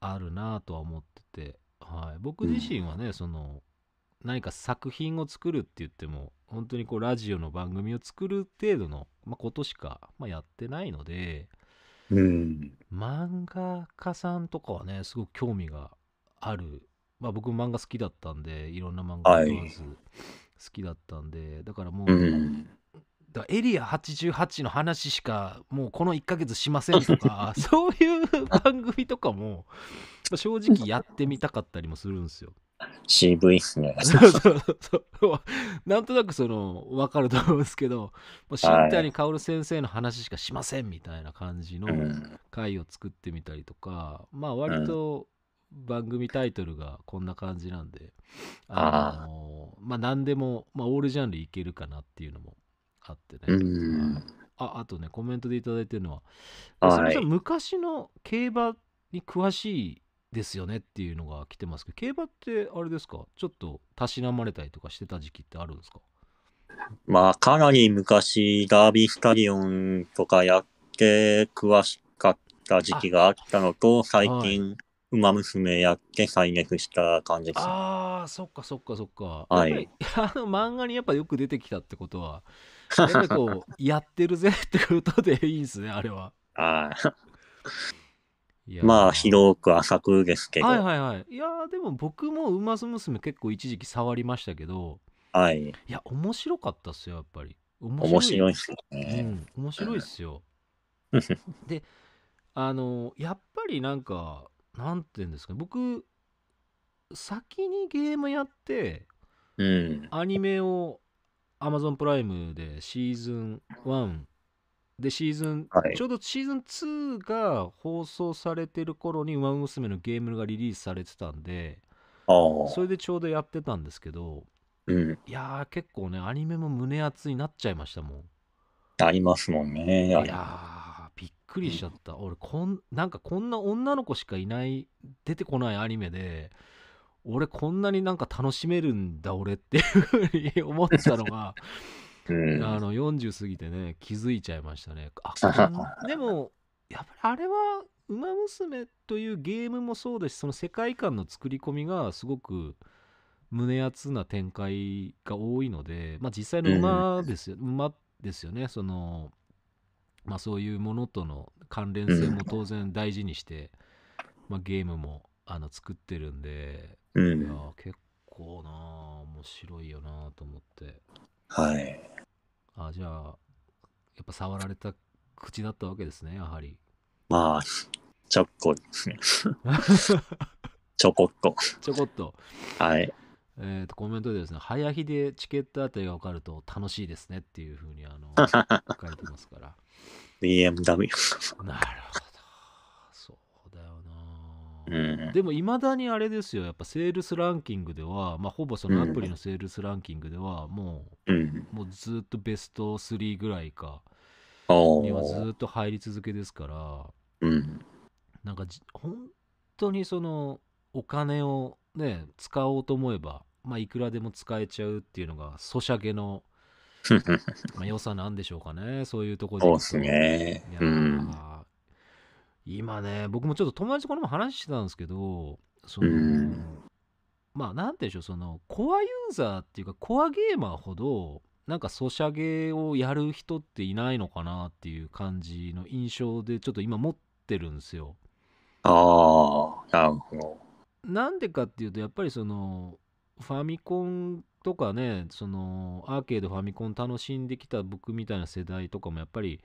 B: あ
A: るなとは思ってて、はい、僕自身はね、その何か作品を作るって言っても本当にこうラジオの番組を作る程度の、まあ、ことしか、まあ、やってないので
B: うん。
A: 漫画家さんとかはね、すごく興味がある。まあ僕も漫画好きだったんで、いろんな漫画
B: はい
A: 問わず好きだったんで、だからもう、
B: うん。
A: だエリア88の話しかもうこの1ヶ月しませんとか、そういう番組とかも、まあ正直やってみたかったりもするんですよ。
B: 渋いっすね。
A: そうそうそう。なんとなくその、わかると思うんですけど、もう新谷薫先生の話しかしませんみたいな感じの
B: うん。
A: 回を作ってみたりとか、まあ割と番組タイトルがこんな感じなんで、あのまあ何でも、まあオールジャンルいけるかなっていうのもあってね。
B: うん。
A: ああとね、コメントでいただいてるのは、
B: はい
A: 昔の競馬に詳しいですよねっていうのが来てますけど、競馬ってあれですか？ちょっとたしなまれたりとかしてた時期ってあるんですか？
B: まあ、かなり昔、ダービースタリオンとかやって詳しかった時期があったのと、最近、ウマ娘やって再熱した感じです。
A: ああ、そっかそっかそっか。
B: はい
A: あの漫画にやっぱよく出てきたってことは、やっぱりこう、やってるぜってことでいいんですね、あれは。
B: まあ、広く浅くですけど。
A: はいはいはい。いやーでも僕もウマ娘結構一時期触りましたけど、
B: はい。
A: いや、面白かったっすよ、やっぱり。面
B: 面白いっ
A: い。
B: す
A: う
B: ね。
A: ん、面白いっすよ。で、あの、やっぱりなんか、なんて言うんですかね、僕、先にゲームやって、
B: うん。
A: アニメを Amazon プライムでシーズン1でシーズン、
B: はい
A: ちょうどシーズン2が放送されてる頃に「ウマ娘」のゲームがリリースされてたんで
B: あ
A: それでちょうどやってたんですけど
B: うん。
A: いやー結構ねアニメも胸熱になっちゃいましたもん
B: ありますもんね。
A: いやーびっくりしちゃった俺こんなんかこんな女の子しかいない出てこないアニメで俺こんなになんか楽しめるんだ俺っていうふうに思ったのが
B: うん。
A: あの40過ぎてね気づいちゃいましたねあでもやっぱりあれは「ウマ娘」というゲームもそうですしその世界観の作り込みがすごく胸熱な展開が多いのでまあ実際の馬ですよ、馬ですよねそのまあそういうものとの関連性も当然大事にして、まあ、ゲームもあの作ってるんでいや
B: うん。
A: ー結構なあ面白いよなと思って
B: はい。
A: あじゃあやっぱ触られた口だったわけですねやはり
B: まあ、ちょっこですね。ちょこっと。
A: ちょこっと,、
B: はい。
A: えー、とコメントでですね早日でチケット当たりが分かると楽しいですねっていうふうにあの 書いてますから
B: BMW。
A: なるほど。でもいまだにあれですよやっぱセールスランキングでは、まあ、ほぼそのアプリのセールスランキングではも
B: う
A: もうずっとベスト3ぐらいか
B: お
A: にはず
B: ー。
A: っと入り続けですから
B: うん。
A: なんかじ本当にそのお金をね使おうと思えばまあいくらでも使えちゃうっていうのがソシャゲの、まあ、良さなんでしょうかねそういうところ
B: そうっすね。う
A: ー
B: ん。
A: 今ね僕もちょっと友達とこの前話してたんですけどその、
B: うん
A: まあなんて言うんでしょうそのコアユーザーっていうかコアゲーマーほどなんかソシャゲをやる人っていないのかなっていう感じの印象でちょっと今持ってるんですよ。
B: ああ、なるほど。
A: なんでかっていうとやっぱりそのファミコンとかねそのアーケードファミコン楽しんできた僕みたいな世代とかもやっぱり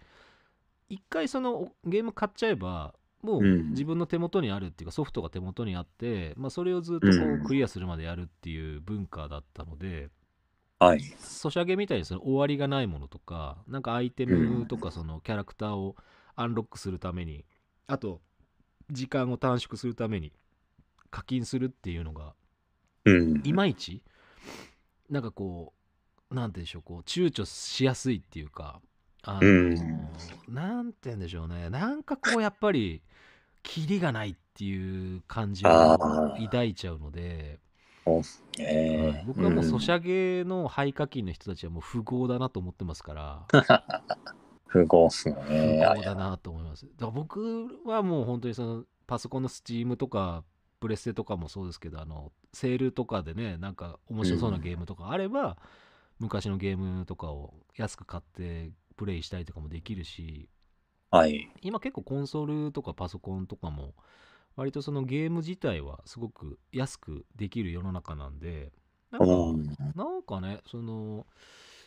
A: 一回そのゲーム買っちゃえばもう
B: うん
A: 自分の手元にあるっていうかソフトが手元にあって、まあ、それをずっとこ
B: う
A: クリアするまでやるっていう文化だったので、
B: はい。
A: ソシャゲみたいにその終わりがないものとかなんかアイテムとかそのキャラクターをアンロックするためにあと時間を短縮するために課金するっていうのが
B: うん。
A: いまいちなんかこうなんて言うんでしょうこう躊躇しやすいっていうかあの
B: うん。
A: なんて言うんでしょうね。なんかこうやっぱりキリがないっていう感じを抱いちゃうので、僕はもうソシャゲの廃課金の人たちはもう富豪だなと思ってますから、
B: 不合っすね。あれ
A: 豪だなと思います。だから僕はもう本当にそのパソコンのスチームとかプレステとかもそうですけどあのセールとかでねなんか面白そうなゲームとかあれば、昔のゲームとかを安く買ってプレイしたりとかもできるし
B: はい。
A: 今結構コンソールとかパソコンとかも割とそのゲーム自体はすごく安くできる世の中なんでなんか
B: うん。
A: なんかねその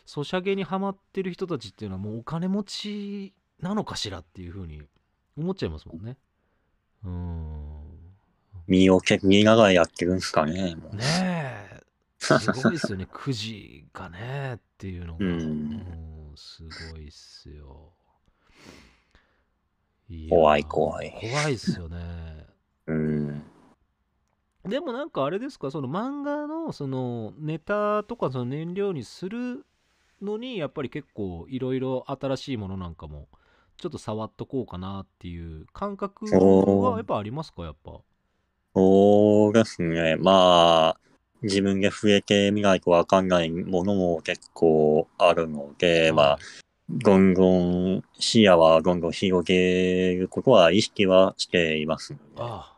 A: ソシャゲにハマってる人たちっていうのはもうお金持ちなのかしらっていうふうに思っちゃいますもんね。うーん。
B: 身を削りながらやってるんですかね。
A: ねえ。すごいですよね。くじがねっていうのが、
B: うん
A: うんすごいっすよ。い
B: 怖い怖い。
A: 怖いっすよね。
B: うん。
A: でもなんかあれですか？その漫画のそのネタとかその燃料にするのにやっぱり結構いろいろ新しいものなんかもちょっと触っとこうかなっていう感覚はやっぱありますか？やっぱ。
B: そうですね。まあ、自分で触れてみないとわかんないものも結構あるので、まあ、どんどん視野はどんどん広げることは意識はしていますので。
A: ああ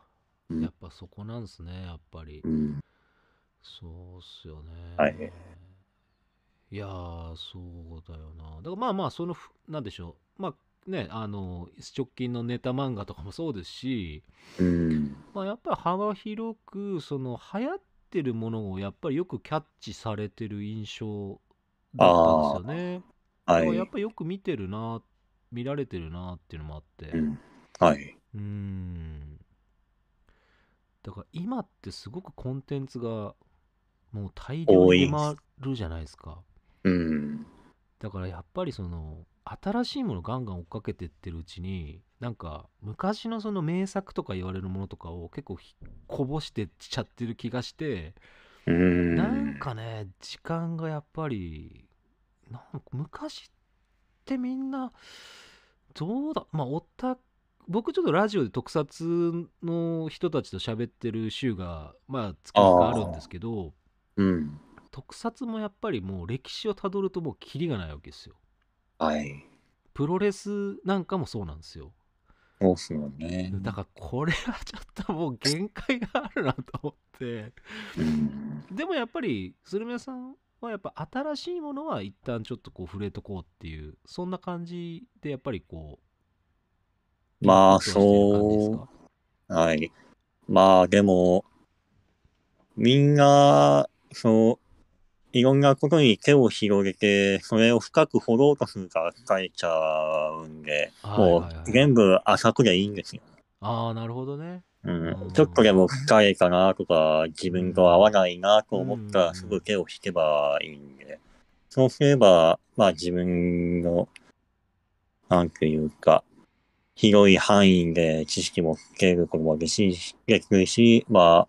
B: うん
A: やっぱそこなんですねやっぱり
B: うん。
A: そうっすよね。
B: はい
A: いやー、そうだよな。だからまあまあ、そのふ、なんでしょう。まあね、あの、直近のネタ漫画とかもそうですし、
B: うん。
A: まあやっぱり幅広く、その流行ってるものをやっぱりよくキャッチされてる印象だったんですよね。だ
B: はい。
A: からやっぱよく見てるな、見られてるなっていうのもあって。
B: うん。はい。
A: うーん。だから今ってすごくコンテンツがもう大量に出回るじゃないですか。
B: うん。
A: だからやっぱりその新しいものガンガン追っかけてってるうちになんか昔のその名作とか言われるものとかを結構ひこぼしてっちゃってる気がして、
B: うん。
A: なんかね時間がやっぱりなんか昔ってみんなどうだまあおった僕ちょっとラジオで特撮の人たちと喋ってる週がまあ月々あるんですけど
B: うん。
A: 特撮もやっぱりもう歴史をたどるともうキリがないわけですよ
B: はい。
A: プロレスなんかもそうなんですよ
B: そうっすよね。
A: だからこれはちょっともう限界があるなと思って
B: うん。
A: でもやっぱりスルメさんはやっぱ新しいものは一旦ちょっとこう触れとこうっていうそんな感じでやっぱりこう
B: まあ、そ
A: か？
B: う。はい。まあ、でも、みんな、そう、いろんなことに手を広げて、それを深く掘ろうとするから疲れちゃうんで、も
A: はいはいはい。う
B: 全部浅くでいいんですよ。
A: ああなるほどね。
B: うん。
A: うん。
B: ちょっとでも深いかなとか、自分と合わないなと思った
A: うん
B: らすぐ手を引けばいいんで、そうすれば、まあ自分の、なんていうか、広い範囲で知識もつけることもできるし、まあ、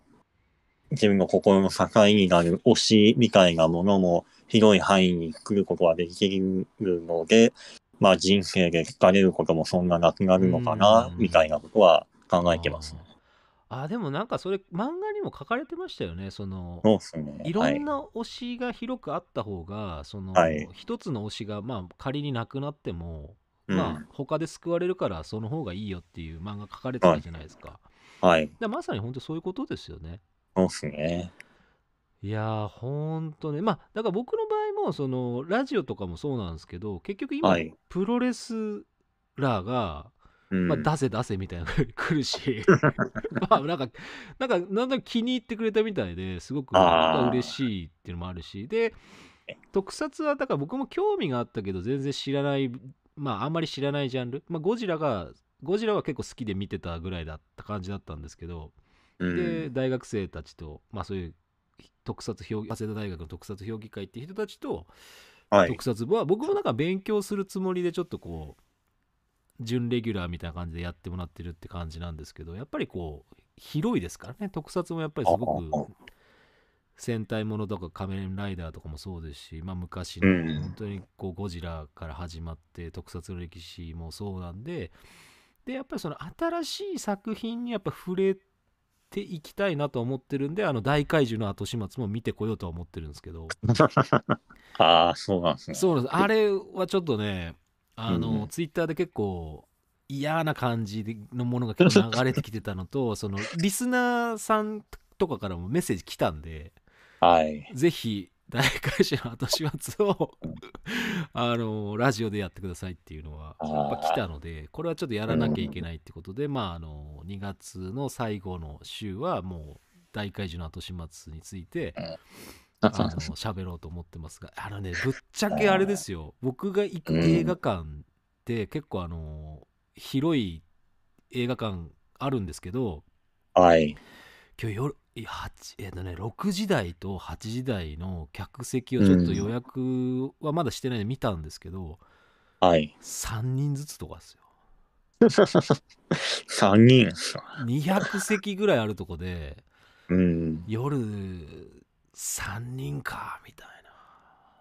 B: 自分の心の境になる推しみたいなものも広い範囲に来ることができるので、まあ人生で疲れることもそんななくなるのかな、
A: うん
B: みたいなことは考えてますね。
A: あでもなんかそれ漫画にも書かれてましたよねその
B: そうですね。
A: いろ
B: はい
A: んな推しが広くあった方が、その、
B: はい
A: 一つの推しが、まあ、仮になくなっても、
B: うん
A: まあ、他で救われるから、その方がいいよっていう漫画書かれてたじゃないですか。
B: はい。
A: でまさに本当そういうことですよね。
B: そうですね。
A: いやー、ほんとね。まあ、だから僕の場合も、その、ラジオとかもそうなんですけど、結局今、
B: はい
A: プロレスラーが、
B: うん。
A: まあ、出せ出せみたいなのが来るし、まあ、なんか、なんか、なんだか気に入ってくれたみたいですごく嬉しいっていうのもあるし、で、特撮は、だから僕も興味があったけど、全然知らない、まあ、あんまり知らないジャンル、まあ、ゴジラが、ゴジラは結構好きで見てたぐらいだった感じだったんですけど、
B: うん。
A: で、大学生たちと、まあ、そういう特撮評議、早稲田大学の特撮評議会っていう人たちと、
B: はい。
A: 特撮部は僕もなんか勉強するつもりでちょっとこう準レギュラーみたいな感じでやってもらってるって感じなんですけどやっぱりこう広いですからね。特撮もやっぱりすごく戦隊ものとか仮面ライダーとかもそうですし、まあ、昔の
B: うん。
A: 本当にこうゴジラから始まって特撮の歴史もそうなんででやっぱりその新しい作品にやっぱ触れていきたいなと思ってるんであの大怪獣の後始末も見てこようとは思ってるんですけど
B: ああ、そうなんですね。
A: そうなんです。あれはちょっとね、あの、
B: うん
A: ツイッターで結構嫌な感じでのものが結構流れてきてたのと、その、リスナーさんとかからもメッセージ来たんで、
B: はい。
A: ぜひ、大会社の後始末をあのラジオでやってくださいっていうのはやっぱ来たのでこれはちょっとやらなきゃいけないってことで、まああの2月の最後の週はもう大怪獣の後始末についてあの喋ろうと思ってますがあのねぶっちゃけあれですよ。僕が行く映画館って結構あの広い映画館あるんですけど
B: はい。
A: 今日夜いや8えっとね6時台と8時台の客席をちょっと予約はまだしてないんで見たんですけど、
B: はい。
A: 3人ずつとかですよ
B: 3人っすか。
A: 200席ぐらいあるとこで
B: うん。
A: 夜3人かみたい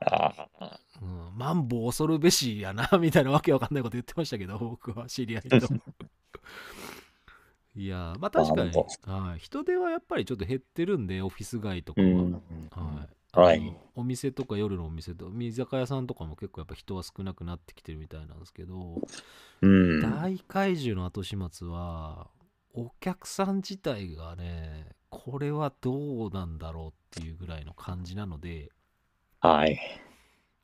B: ああ。
A: な、うん、マンボ恐るべしやなみたいなわけわかんないこと言ってましたけど僕は知り合いと いやまあ確かにはい、人手はやっぱりちょっと減ってるんでオフィス街とかは、
B: うん。
A: はい
B: はい
A: お店とか夜のお店と居酒屋さんとかも結構やっぱ人は少なくなってきてるみたいなんですけど、
B: うん。
A: 大怪獣の後始末はお客さん自体がねこれはどうなんだろうっていうぐらいの感じなので
B: はい。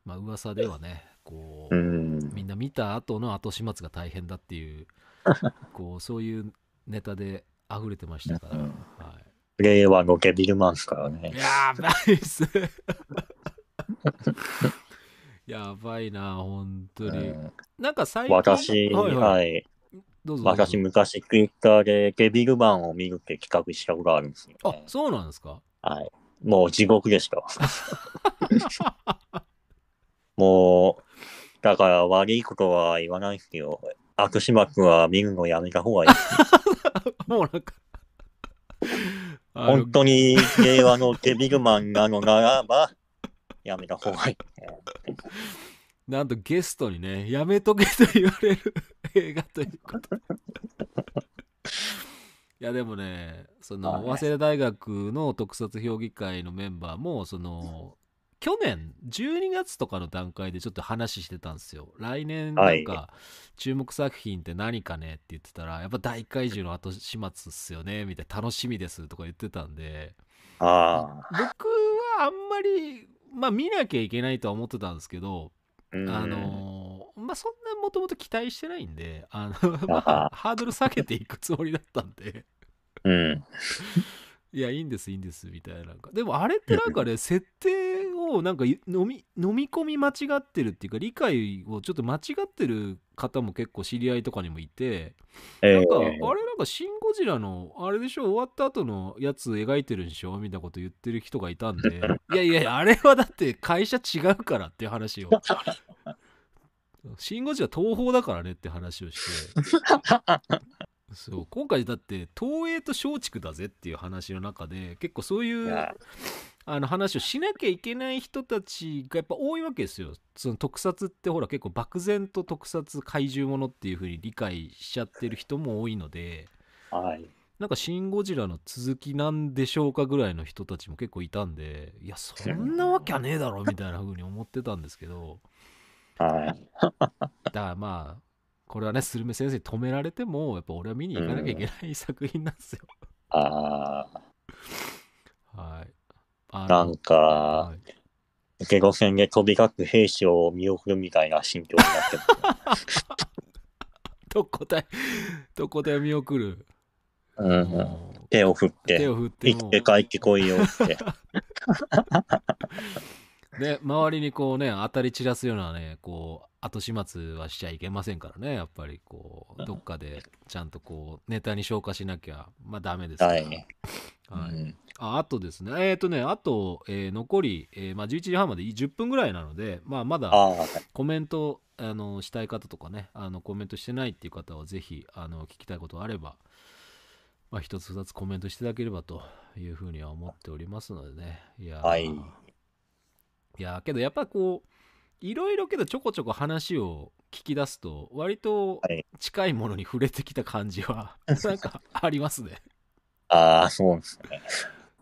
A: まあ噂ではねこう、
B: うん。
A: みんな見た後の後始末が大変だっていうこうそういうネタで溢れてましたから、
B: うん
A: はい
B: 令和のケビルマンっすからね。
A: やばいっす。やばいな、本当に。
B: うん
A: なんか最近。
B: 私、
A: はいはい。
B: はい。
A: どうぞ
B: 私、昔、ツイッターでケビルマンを見るって企画したことがあるんですよ、
A: あ
B: ね。
A: そうなんですか？
B: はい。もう地獄でした。もう、だから悪いことは言わないですよ。悪始末は見るのやめた方がいい。
A: もうなんか。
B: 本当に令和のケビルマンなのならば、やめた方がいい。
A: なんとゲストにね、やめとけと言われる映画ということ。いやでもね、その
B: はい
A: 早稲田大学の特撮評議会のメンバーも、その去年12月とかの段階でちょっと話してたんですよ。来年なんか注目作品って何かねって言ってたら、やっぱ大怪獣の後始末っすよねみたいな楽しみですとか言ってたんで。僕はあんまり、まあ見なきゃいけないとは思ってたんですけど、
B: うん
A: あのーまあそんなもともと期待してないんで、あの まあ、ハードル下げていくつもりだったんで、
B: うん。
A: いや、いいんです、いいんです、みたいな。なんかでもあれってなんかね、設定をなんか飲み飲み込み間違ってるっていうか、理解をちょっと間違ってる方も結構知り合いとかにもいて、
B: え
A: なんか、あ
B: ー
A: れなんか、シン・ゴジラの、あれでしょ、終わった後のやつ描いてるんでしょみたいなこと言ってる人がいたんで、いやいや、あれはだって会社違うからっていう話を。シン・ゴジラ東宝だからねって話をして、そう、今回だって東映と松竹だぜっていう話の中で、結構そういうあの話をしなきゃいけない人たちがやっぱ多いわけですよ。その特撮ってほら結構漠然と特撮怪獣ものっていう風に理解しちゃってる人も多いので、
B: はい。
A: なんかシン・ゴジラの続きなんでしょうかぐらいの人たちも結構いたんで、いや、そんなわけはねえだろみたいな風に思ってたんですけど、
B: はい。
A: だからまあ、これはね、スルメ先生に止められても、やっぱ俺は見に行かなきゃいけない作品なんですよ。
B: あ
A: はい。あ
B: あ。なんか、
A: はい
B: ゲロ戦で飛び立つ兵士を見送るみたいな心境になって。
A: どこで、どこで見送る。
B: うん手を振って、
A: 手を振って
B: 生きて帰ってこいよって。
A: で周りにこうね当たり散らすようなねこう後始末はしちゃいけませんからねやっぱりこうどっかでちゃんとこうネタに消化しなきゃまあダメですから、
B: はい。
A: はい。
B: うん。
A: ああとですねえっ、とねあと、えー残り、えーまあ、11時半まで10分ぐらいなので、まあ、まだコメントあのしたい方とかねあのコメントしてないっていう方はぜひあの聞きたいことがあれば、まあ、一つ二つコメントしていただければというふうには思っておりますのでね。いやー。
B: はい
A: いやーけどやっぱこういろいろけどちょこちょこ話を聞き出すと割と
B: はい
A: 近いものに触れてきた感じは なんかありますね。
B: ああ、そうですね。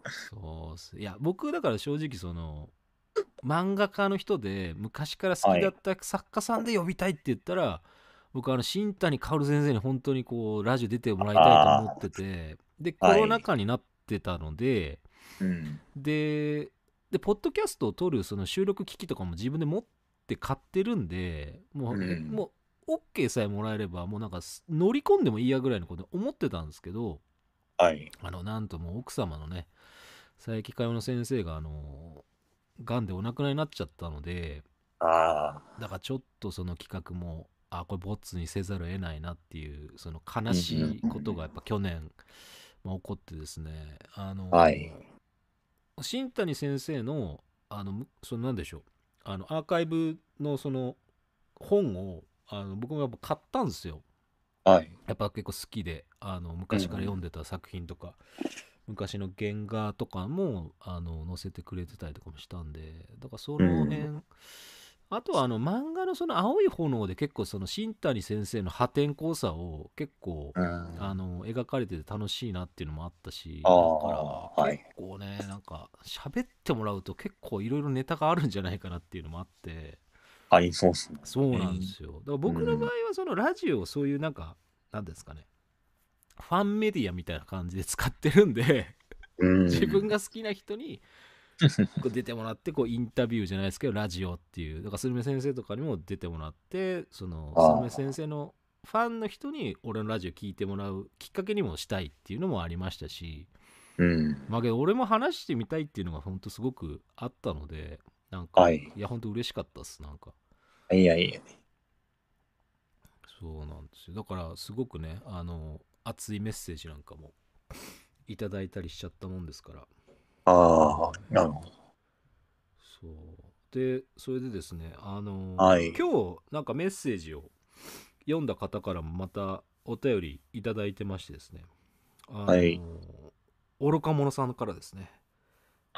A: そうっすいや僕だから正直その漫画家の人で昔から好きだった作家さんで呼びたいって言ったら、僕あの新谷薫先生に本当にこうラジオ出てもらいたいと思っててでコ
B: はい
A: ロナ禍になってたので、
B: うん。
A: ででポッドキャストを撮るその収録機器とかも自分で持って買ってるんでもう,、
B: うん。
A: もう OK さえもらえればもうなんかす乗り込んでもいいやぐらいのこと思ってたんですけど
B: はい。
A: あのなんともう奥様のね佐伯佳代の先生があのがんでお亡くなりになっちゃったので
B: あ
A: だからちょっとその企画もあこれボツにせざるを得ないなっていうその悲しいことがやっぱ去年、まあ、起こってですねあの、
B: はい
A: 新谷先生のあのむそのなんでしょうあのアーカイブのその本をあの僕もやっぱ買ったんですよ
B: あ。はい。
A: やっぱ結構好きであの昔から読んでた作品とか、昔の原画とかもあの載せてくれてたりとかもしたんでだからその辺、あとはあの漫画のその「青い炎」で結構その新谷先生の破天荒さを結構
B: うん。
A: あの描かれてて楽しいなっていうのもあったし
B: あ
A: だから結構ねなんか喋ってもらうと結構いろいろネタがあるんじゃないかなっていうのもあって
B: ありそうっすね。
A: そうなんですよだから僕の場合はそのラジオをそういうなんか何ですかねファンメディアみたいな感じで使ってるんで
B: うん。
A: 自分が好きな人にこう出てもらってこうインタビューじゃないですけどラジオっていう。だからスルメ先生とかにも出てもらってそのスルメ先生のファンの人に俺のラジオ聞いてもらうきっかけにもしたいっていうのもありましたし。
B: うん。
A: まあけど俺も話してみたいっていうのが本当すごくあったのでなんか、
B: はい。
A: いや本当嬉しかったっすなんか。
B: いやいや。
A: そうなんですよ。だからすごくねあの熱いメッセージなんかもいただいたりしちゃったもんですから
B: ああ、なるほど。
A: そうでそれでですねあの、
B: はい
A: 今日なんかメッセージを読んだ方からもまたお便りいただいてましてですねあの、
B: はい
A: 愚か者さんからですね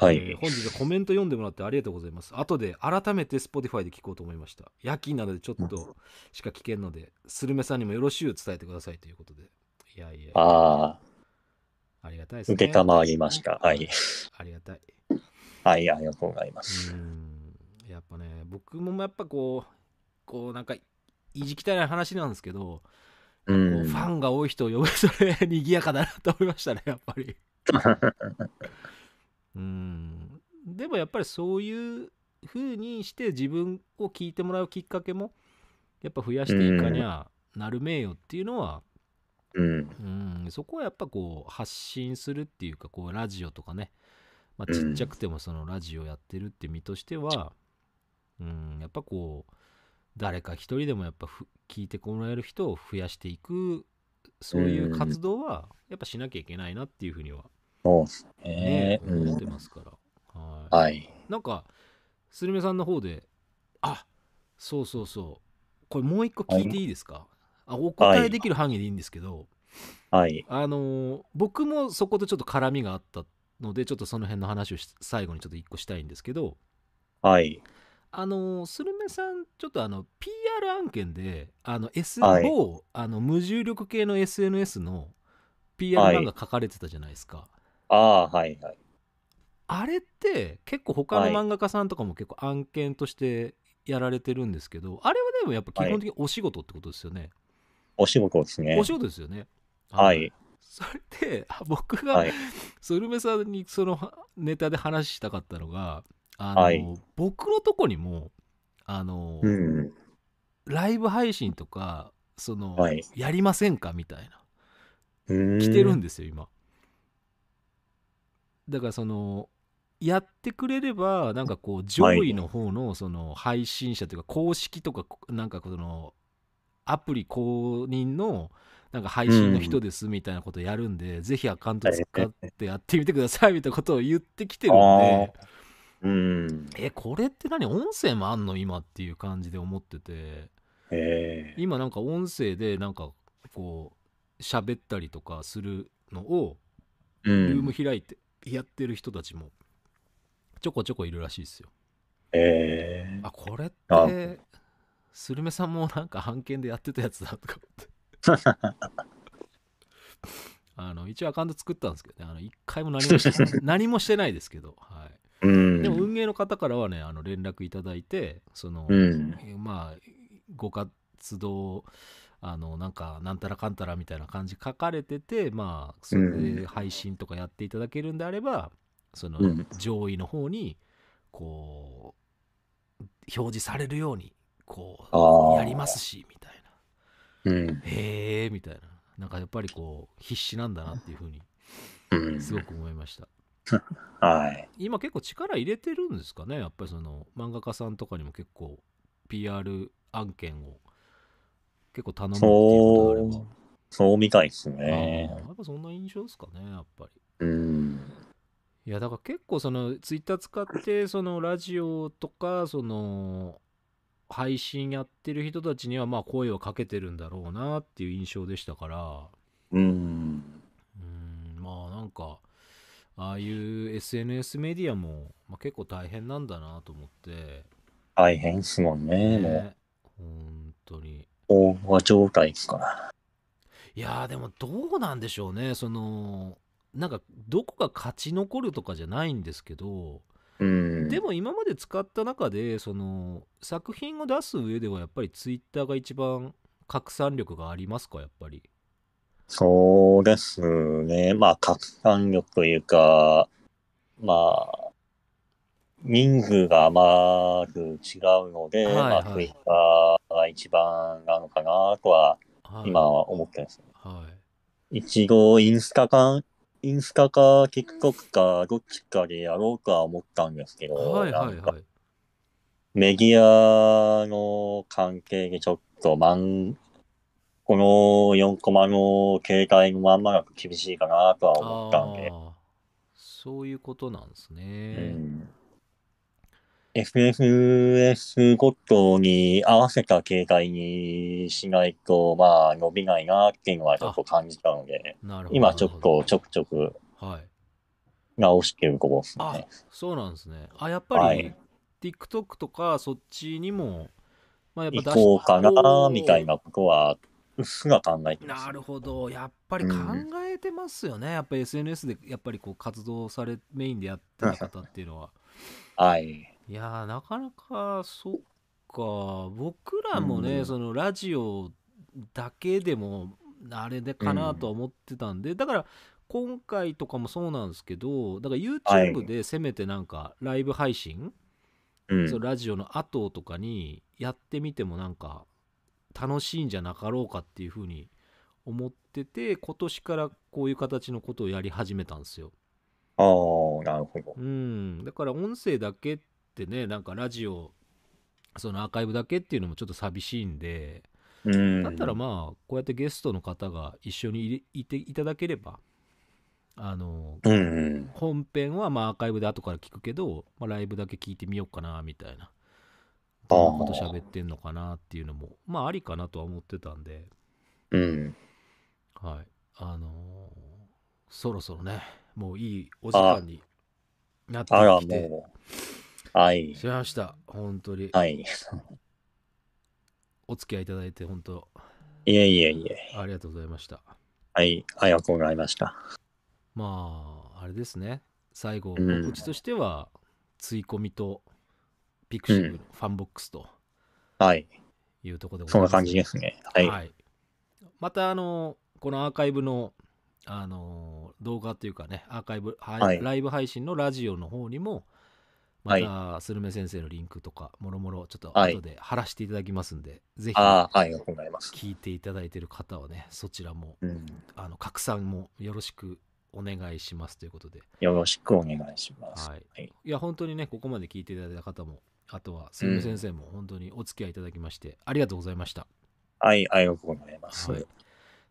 A: えー
B: はい。
A: 本日はコメント読んでもらってありがとうございます。後で改めて Spotify で聞こうと思いました。夜勤なのでちょっとしか聞けんので、スルメさんにもよろしゅう伝えてくださいということで。いやいや、
B: ああ、
A: ありがたいですね。
B: 受けたまわりました。はい。
A: ありがたい。
B: はい、ありがとうございま
A: う
B: す。
A: ん。やっぱね、僕もやっぱこう、こうなんか、意地汚い話なんですけど、こう
B: う。
A: んファンが多い人を呼ぶそれ賑やかだなと思いましたね、やっぱり。うんでもやっぱりそういう風にして自分を聞いてもらうきっかけもやっぱ増やしていかにゃなるめえよっていうのは、
B: うん。
A: うん、そこはやっぱこう発信するっていうかこうラジオとかね、まあ、
B: うん。
A: ちっちゃくてもそのラジオやってるって身としては、うん、やっぱこう誰か一人でもやっぱふ聞いてもらえる人を増やしていくそういう活動はやっぱしなきゃいけないなっていうふうには
B: そう
A: ね。思って
B: ん。
A: ますから、はい。
B: はい。
A: なんかスルメさんの方であそうそうそう。これもう一個聞いていいですか、あお答えできる範囲でいいんですけど、
B: はい。
A: あのー僕もそことちょっと絡みがあったのでちょっとその辺の話をし最後にちょっと一個したいんですけど
B: はい。
A: あのースルメさんちょっとあの PR 案件であの S、
B: はい
A: 某あの無重力系の SNS の PR 漫画書かれてたじゃないですか、
B: ああ、はい、はい。
A: あれって結構他の
B: はい
A: 漫画家さんとかも結構案件としてやられてるんですけど、あれはでもやっぱ基本的にお仕事ってことですよね、
B: お仕事ですね
A: お。仕事ですよね
B: はい。
A: それであ僕が、
B: はい。
A: スルメさんにそのはネタで話したかったのがあの、
B: はい
A: 僕のとこにもあの、
B: うん。
A: ライブ配信とかその、
B: はい
A: やりませんかみたいな
B: うん。
A: 来てるんですよ今だからそのやってくれればなんかこう上位の方のその配信者というか公式とかなんかそのアプリ公認のなんか配信の人ですみたいなことやるんで、ぜひアカウント使ってやってみてくださいみたいなことを言ってきてるんで
B: うん。
A: えこれって何？音声もあんの今っていう感じで思ってて
B: へえ。
A: 今なんか音声でなんかこう喋ったりとかするのを
B: う
A: ルーム
B: ん。
A: 開いてやってる人たちもちょこちょこいるらしいですよ
B: へえ。
A: あこれっ
B: あ
A: てスルメさんもなんか案件でやってたやつだとか思って。あの一応アカウント作ったんですけどね。あの一回も何もして 何もしてないですけど、はい、
B: うん。
A: でも運営の方からはねあの連絡いただいてその、
B: うん。
A: えまあご活動あのなんかなんたらかんたらみたいな感じ書かれててまあそれで配信とかやっていただけるんであればその
B: うん。
A: 上位の方にこう表示されるようにこ
B: あ
A: う
B: あ。
A: やりますしみたい
B: うん。
A: なへえみたいななんかやっぱりこう必死なんだなっていうふうに
B: うん。
A: すごく思いました
B: はい。
A: 今結構力入れてるんですかね？やっぱりその漫画家さんとかにも結構 PR 案件を結構頼むっていうことであれば
B: そう、そうみたいですね。
A: やっぱそんな印象ですかねやっぱり
B: うん。
A: いやだから結構そのツイッター使ってそのラジオとかその配信やってる人たちにはまあ声をかけてるんだろうなっていう印象でしたから
B: うん。
A: うんまあなんかああいう SNS メディアも、まあ、結構大変なんだなと思って
B: 大変っすもんね。もう、
A: ね本当に
B: 飽和状態ですから。
A: いやーでもどうなんでしょうねそのなんかどこが勝ち残るとかじゃないんですけど
B: うん。
A: でも今まで使った中でその作品を出す上ではやっぱりツイッターが一番拡散力がありますか？やっぱり
B: そうですね。まあ、拡散力というか、まあ、人数がまず違うので、
A: はい
B: まあ、
A: はい
B: ツイッターが一番なのかなとは、
A: はい
B: 今は思ってるんです。
A: はい
B: 一度、インスタか、インスタか、TikTok か、どっちかでやろうとは思ったんですけど、
A: はいはい
B: なんか
A: はい。
B: メディアの関係でちょっと、まん、この4コマの携帯のまんまだと厳しいかなとは思ったんで、
A: そういうことなんです
B: う
A: ね、
B: ん。FSS ごとに合わせた携帯にしないと、まあ、伸びないなっていうのはちょっと感じたので、今ちょっとちょくちょく直してるとこです
A: あ
B: ね。
A: そうなんですね。あやっぱり、
B: はい。
A: TikTok とかそっちにもまあやっ
B: 行
A: ぱ出し
B: こうかなみたいなことは、うっすら考えてます。
A: なるほど。やっぱり考えてますよね、やっぱり SNS でやっぱりこう活動されメインでやってた方っていうのは。
B: はい。
A: いやーなかなかそっか僕らもね、
B: うん
A: そのラジオだけでもあれでかなとは思ってたんで、だから今回とかもそうなんですけどだから YouTube でせめてなんかライブ配信、
B: うん。
A: そのラジオの後とかにやってみてもなんか楽しいんじゃなかろうかっていうふうに思ってて今年からこういう形のことをやり始めたんですよ。
B: ああ、なるほど。
A: うん、だから音声だけってねなんかラジオそのアーカイブだけっていうのもちょっと寂しいんで
B: うん。
A: だったらまあこうやってゲストの方が一緒にいていただければあの
B: うんうん。
A: 本編はまあアーカイブで後から聞くけど、まあ、ライブだけ聞いてみようかなみたいなどんなこと喋ってんのかなっていうのもまあありかなとは思ってたんで
B: うん。
A: はいあのーそろそろねもういいお時間になって
B: あら、
A: きて
B: もう。はい。
A: しました本当に
B: はい。
A: お付き合いいただいて本当
B: いえいえいえ。
A: ありがとうございました
B: はい。ありがとうございました。
A: まああれですね最後
B: うん
A: 告知としては、追い込みとピクシブのファンボックスと
B: はい。
A: いうところでござ
B: そんな
A: います
B: 感じですね。はい。
A: はい、またあのこのアーカイブのあの動画というかねアーカイブ、はい
B: はい
A: ライブ配信のラジオの方にもまた、スルメ先生のリンクとかもろもろちょっと
B: はい
A: 後で貼らせていただきますんで、ぜひ
B: ああ、ありがとうございます。
A: 聞いていただいている方はねそちらも
B: うん。
A: あの拡散もよろしくお願いしますということで、
B: よろしくお願いします。
A: はい、
B: はい。
A: いや本当にねここまで聞いていただいた方もあとはスルメ先生も本当にお付き合いいただきまして、ありがとうございました。
B: はい、ありがとうございます。
A: はい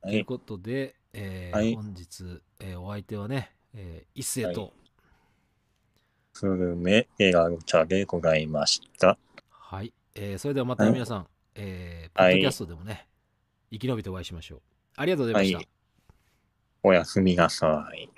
B: はい。
A: ということで、えー
B: はい
A: 本日、えーお相手はね、えー一斉と、
B: スルメ映画チャでございました。
A: はいえーそれではまた皆さん、えーポッドキャストでもね、生き延びてお会いしましょう。ありがとうございました。
B: はいおやすみなさい。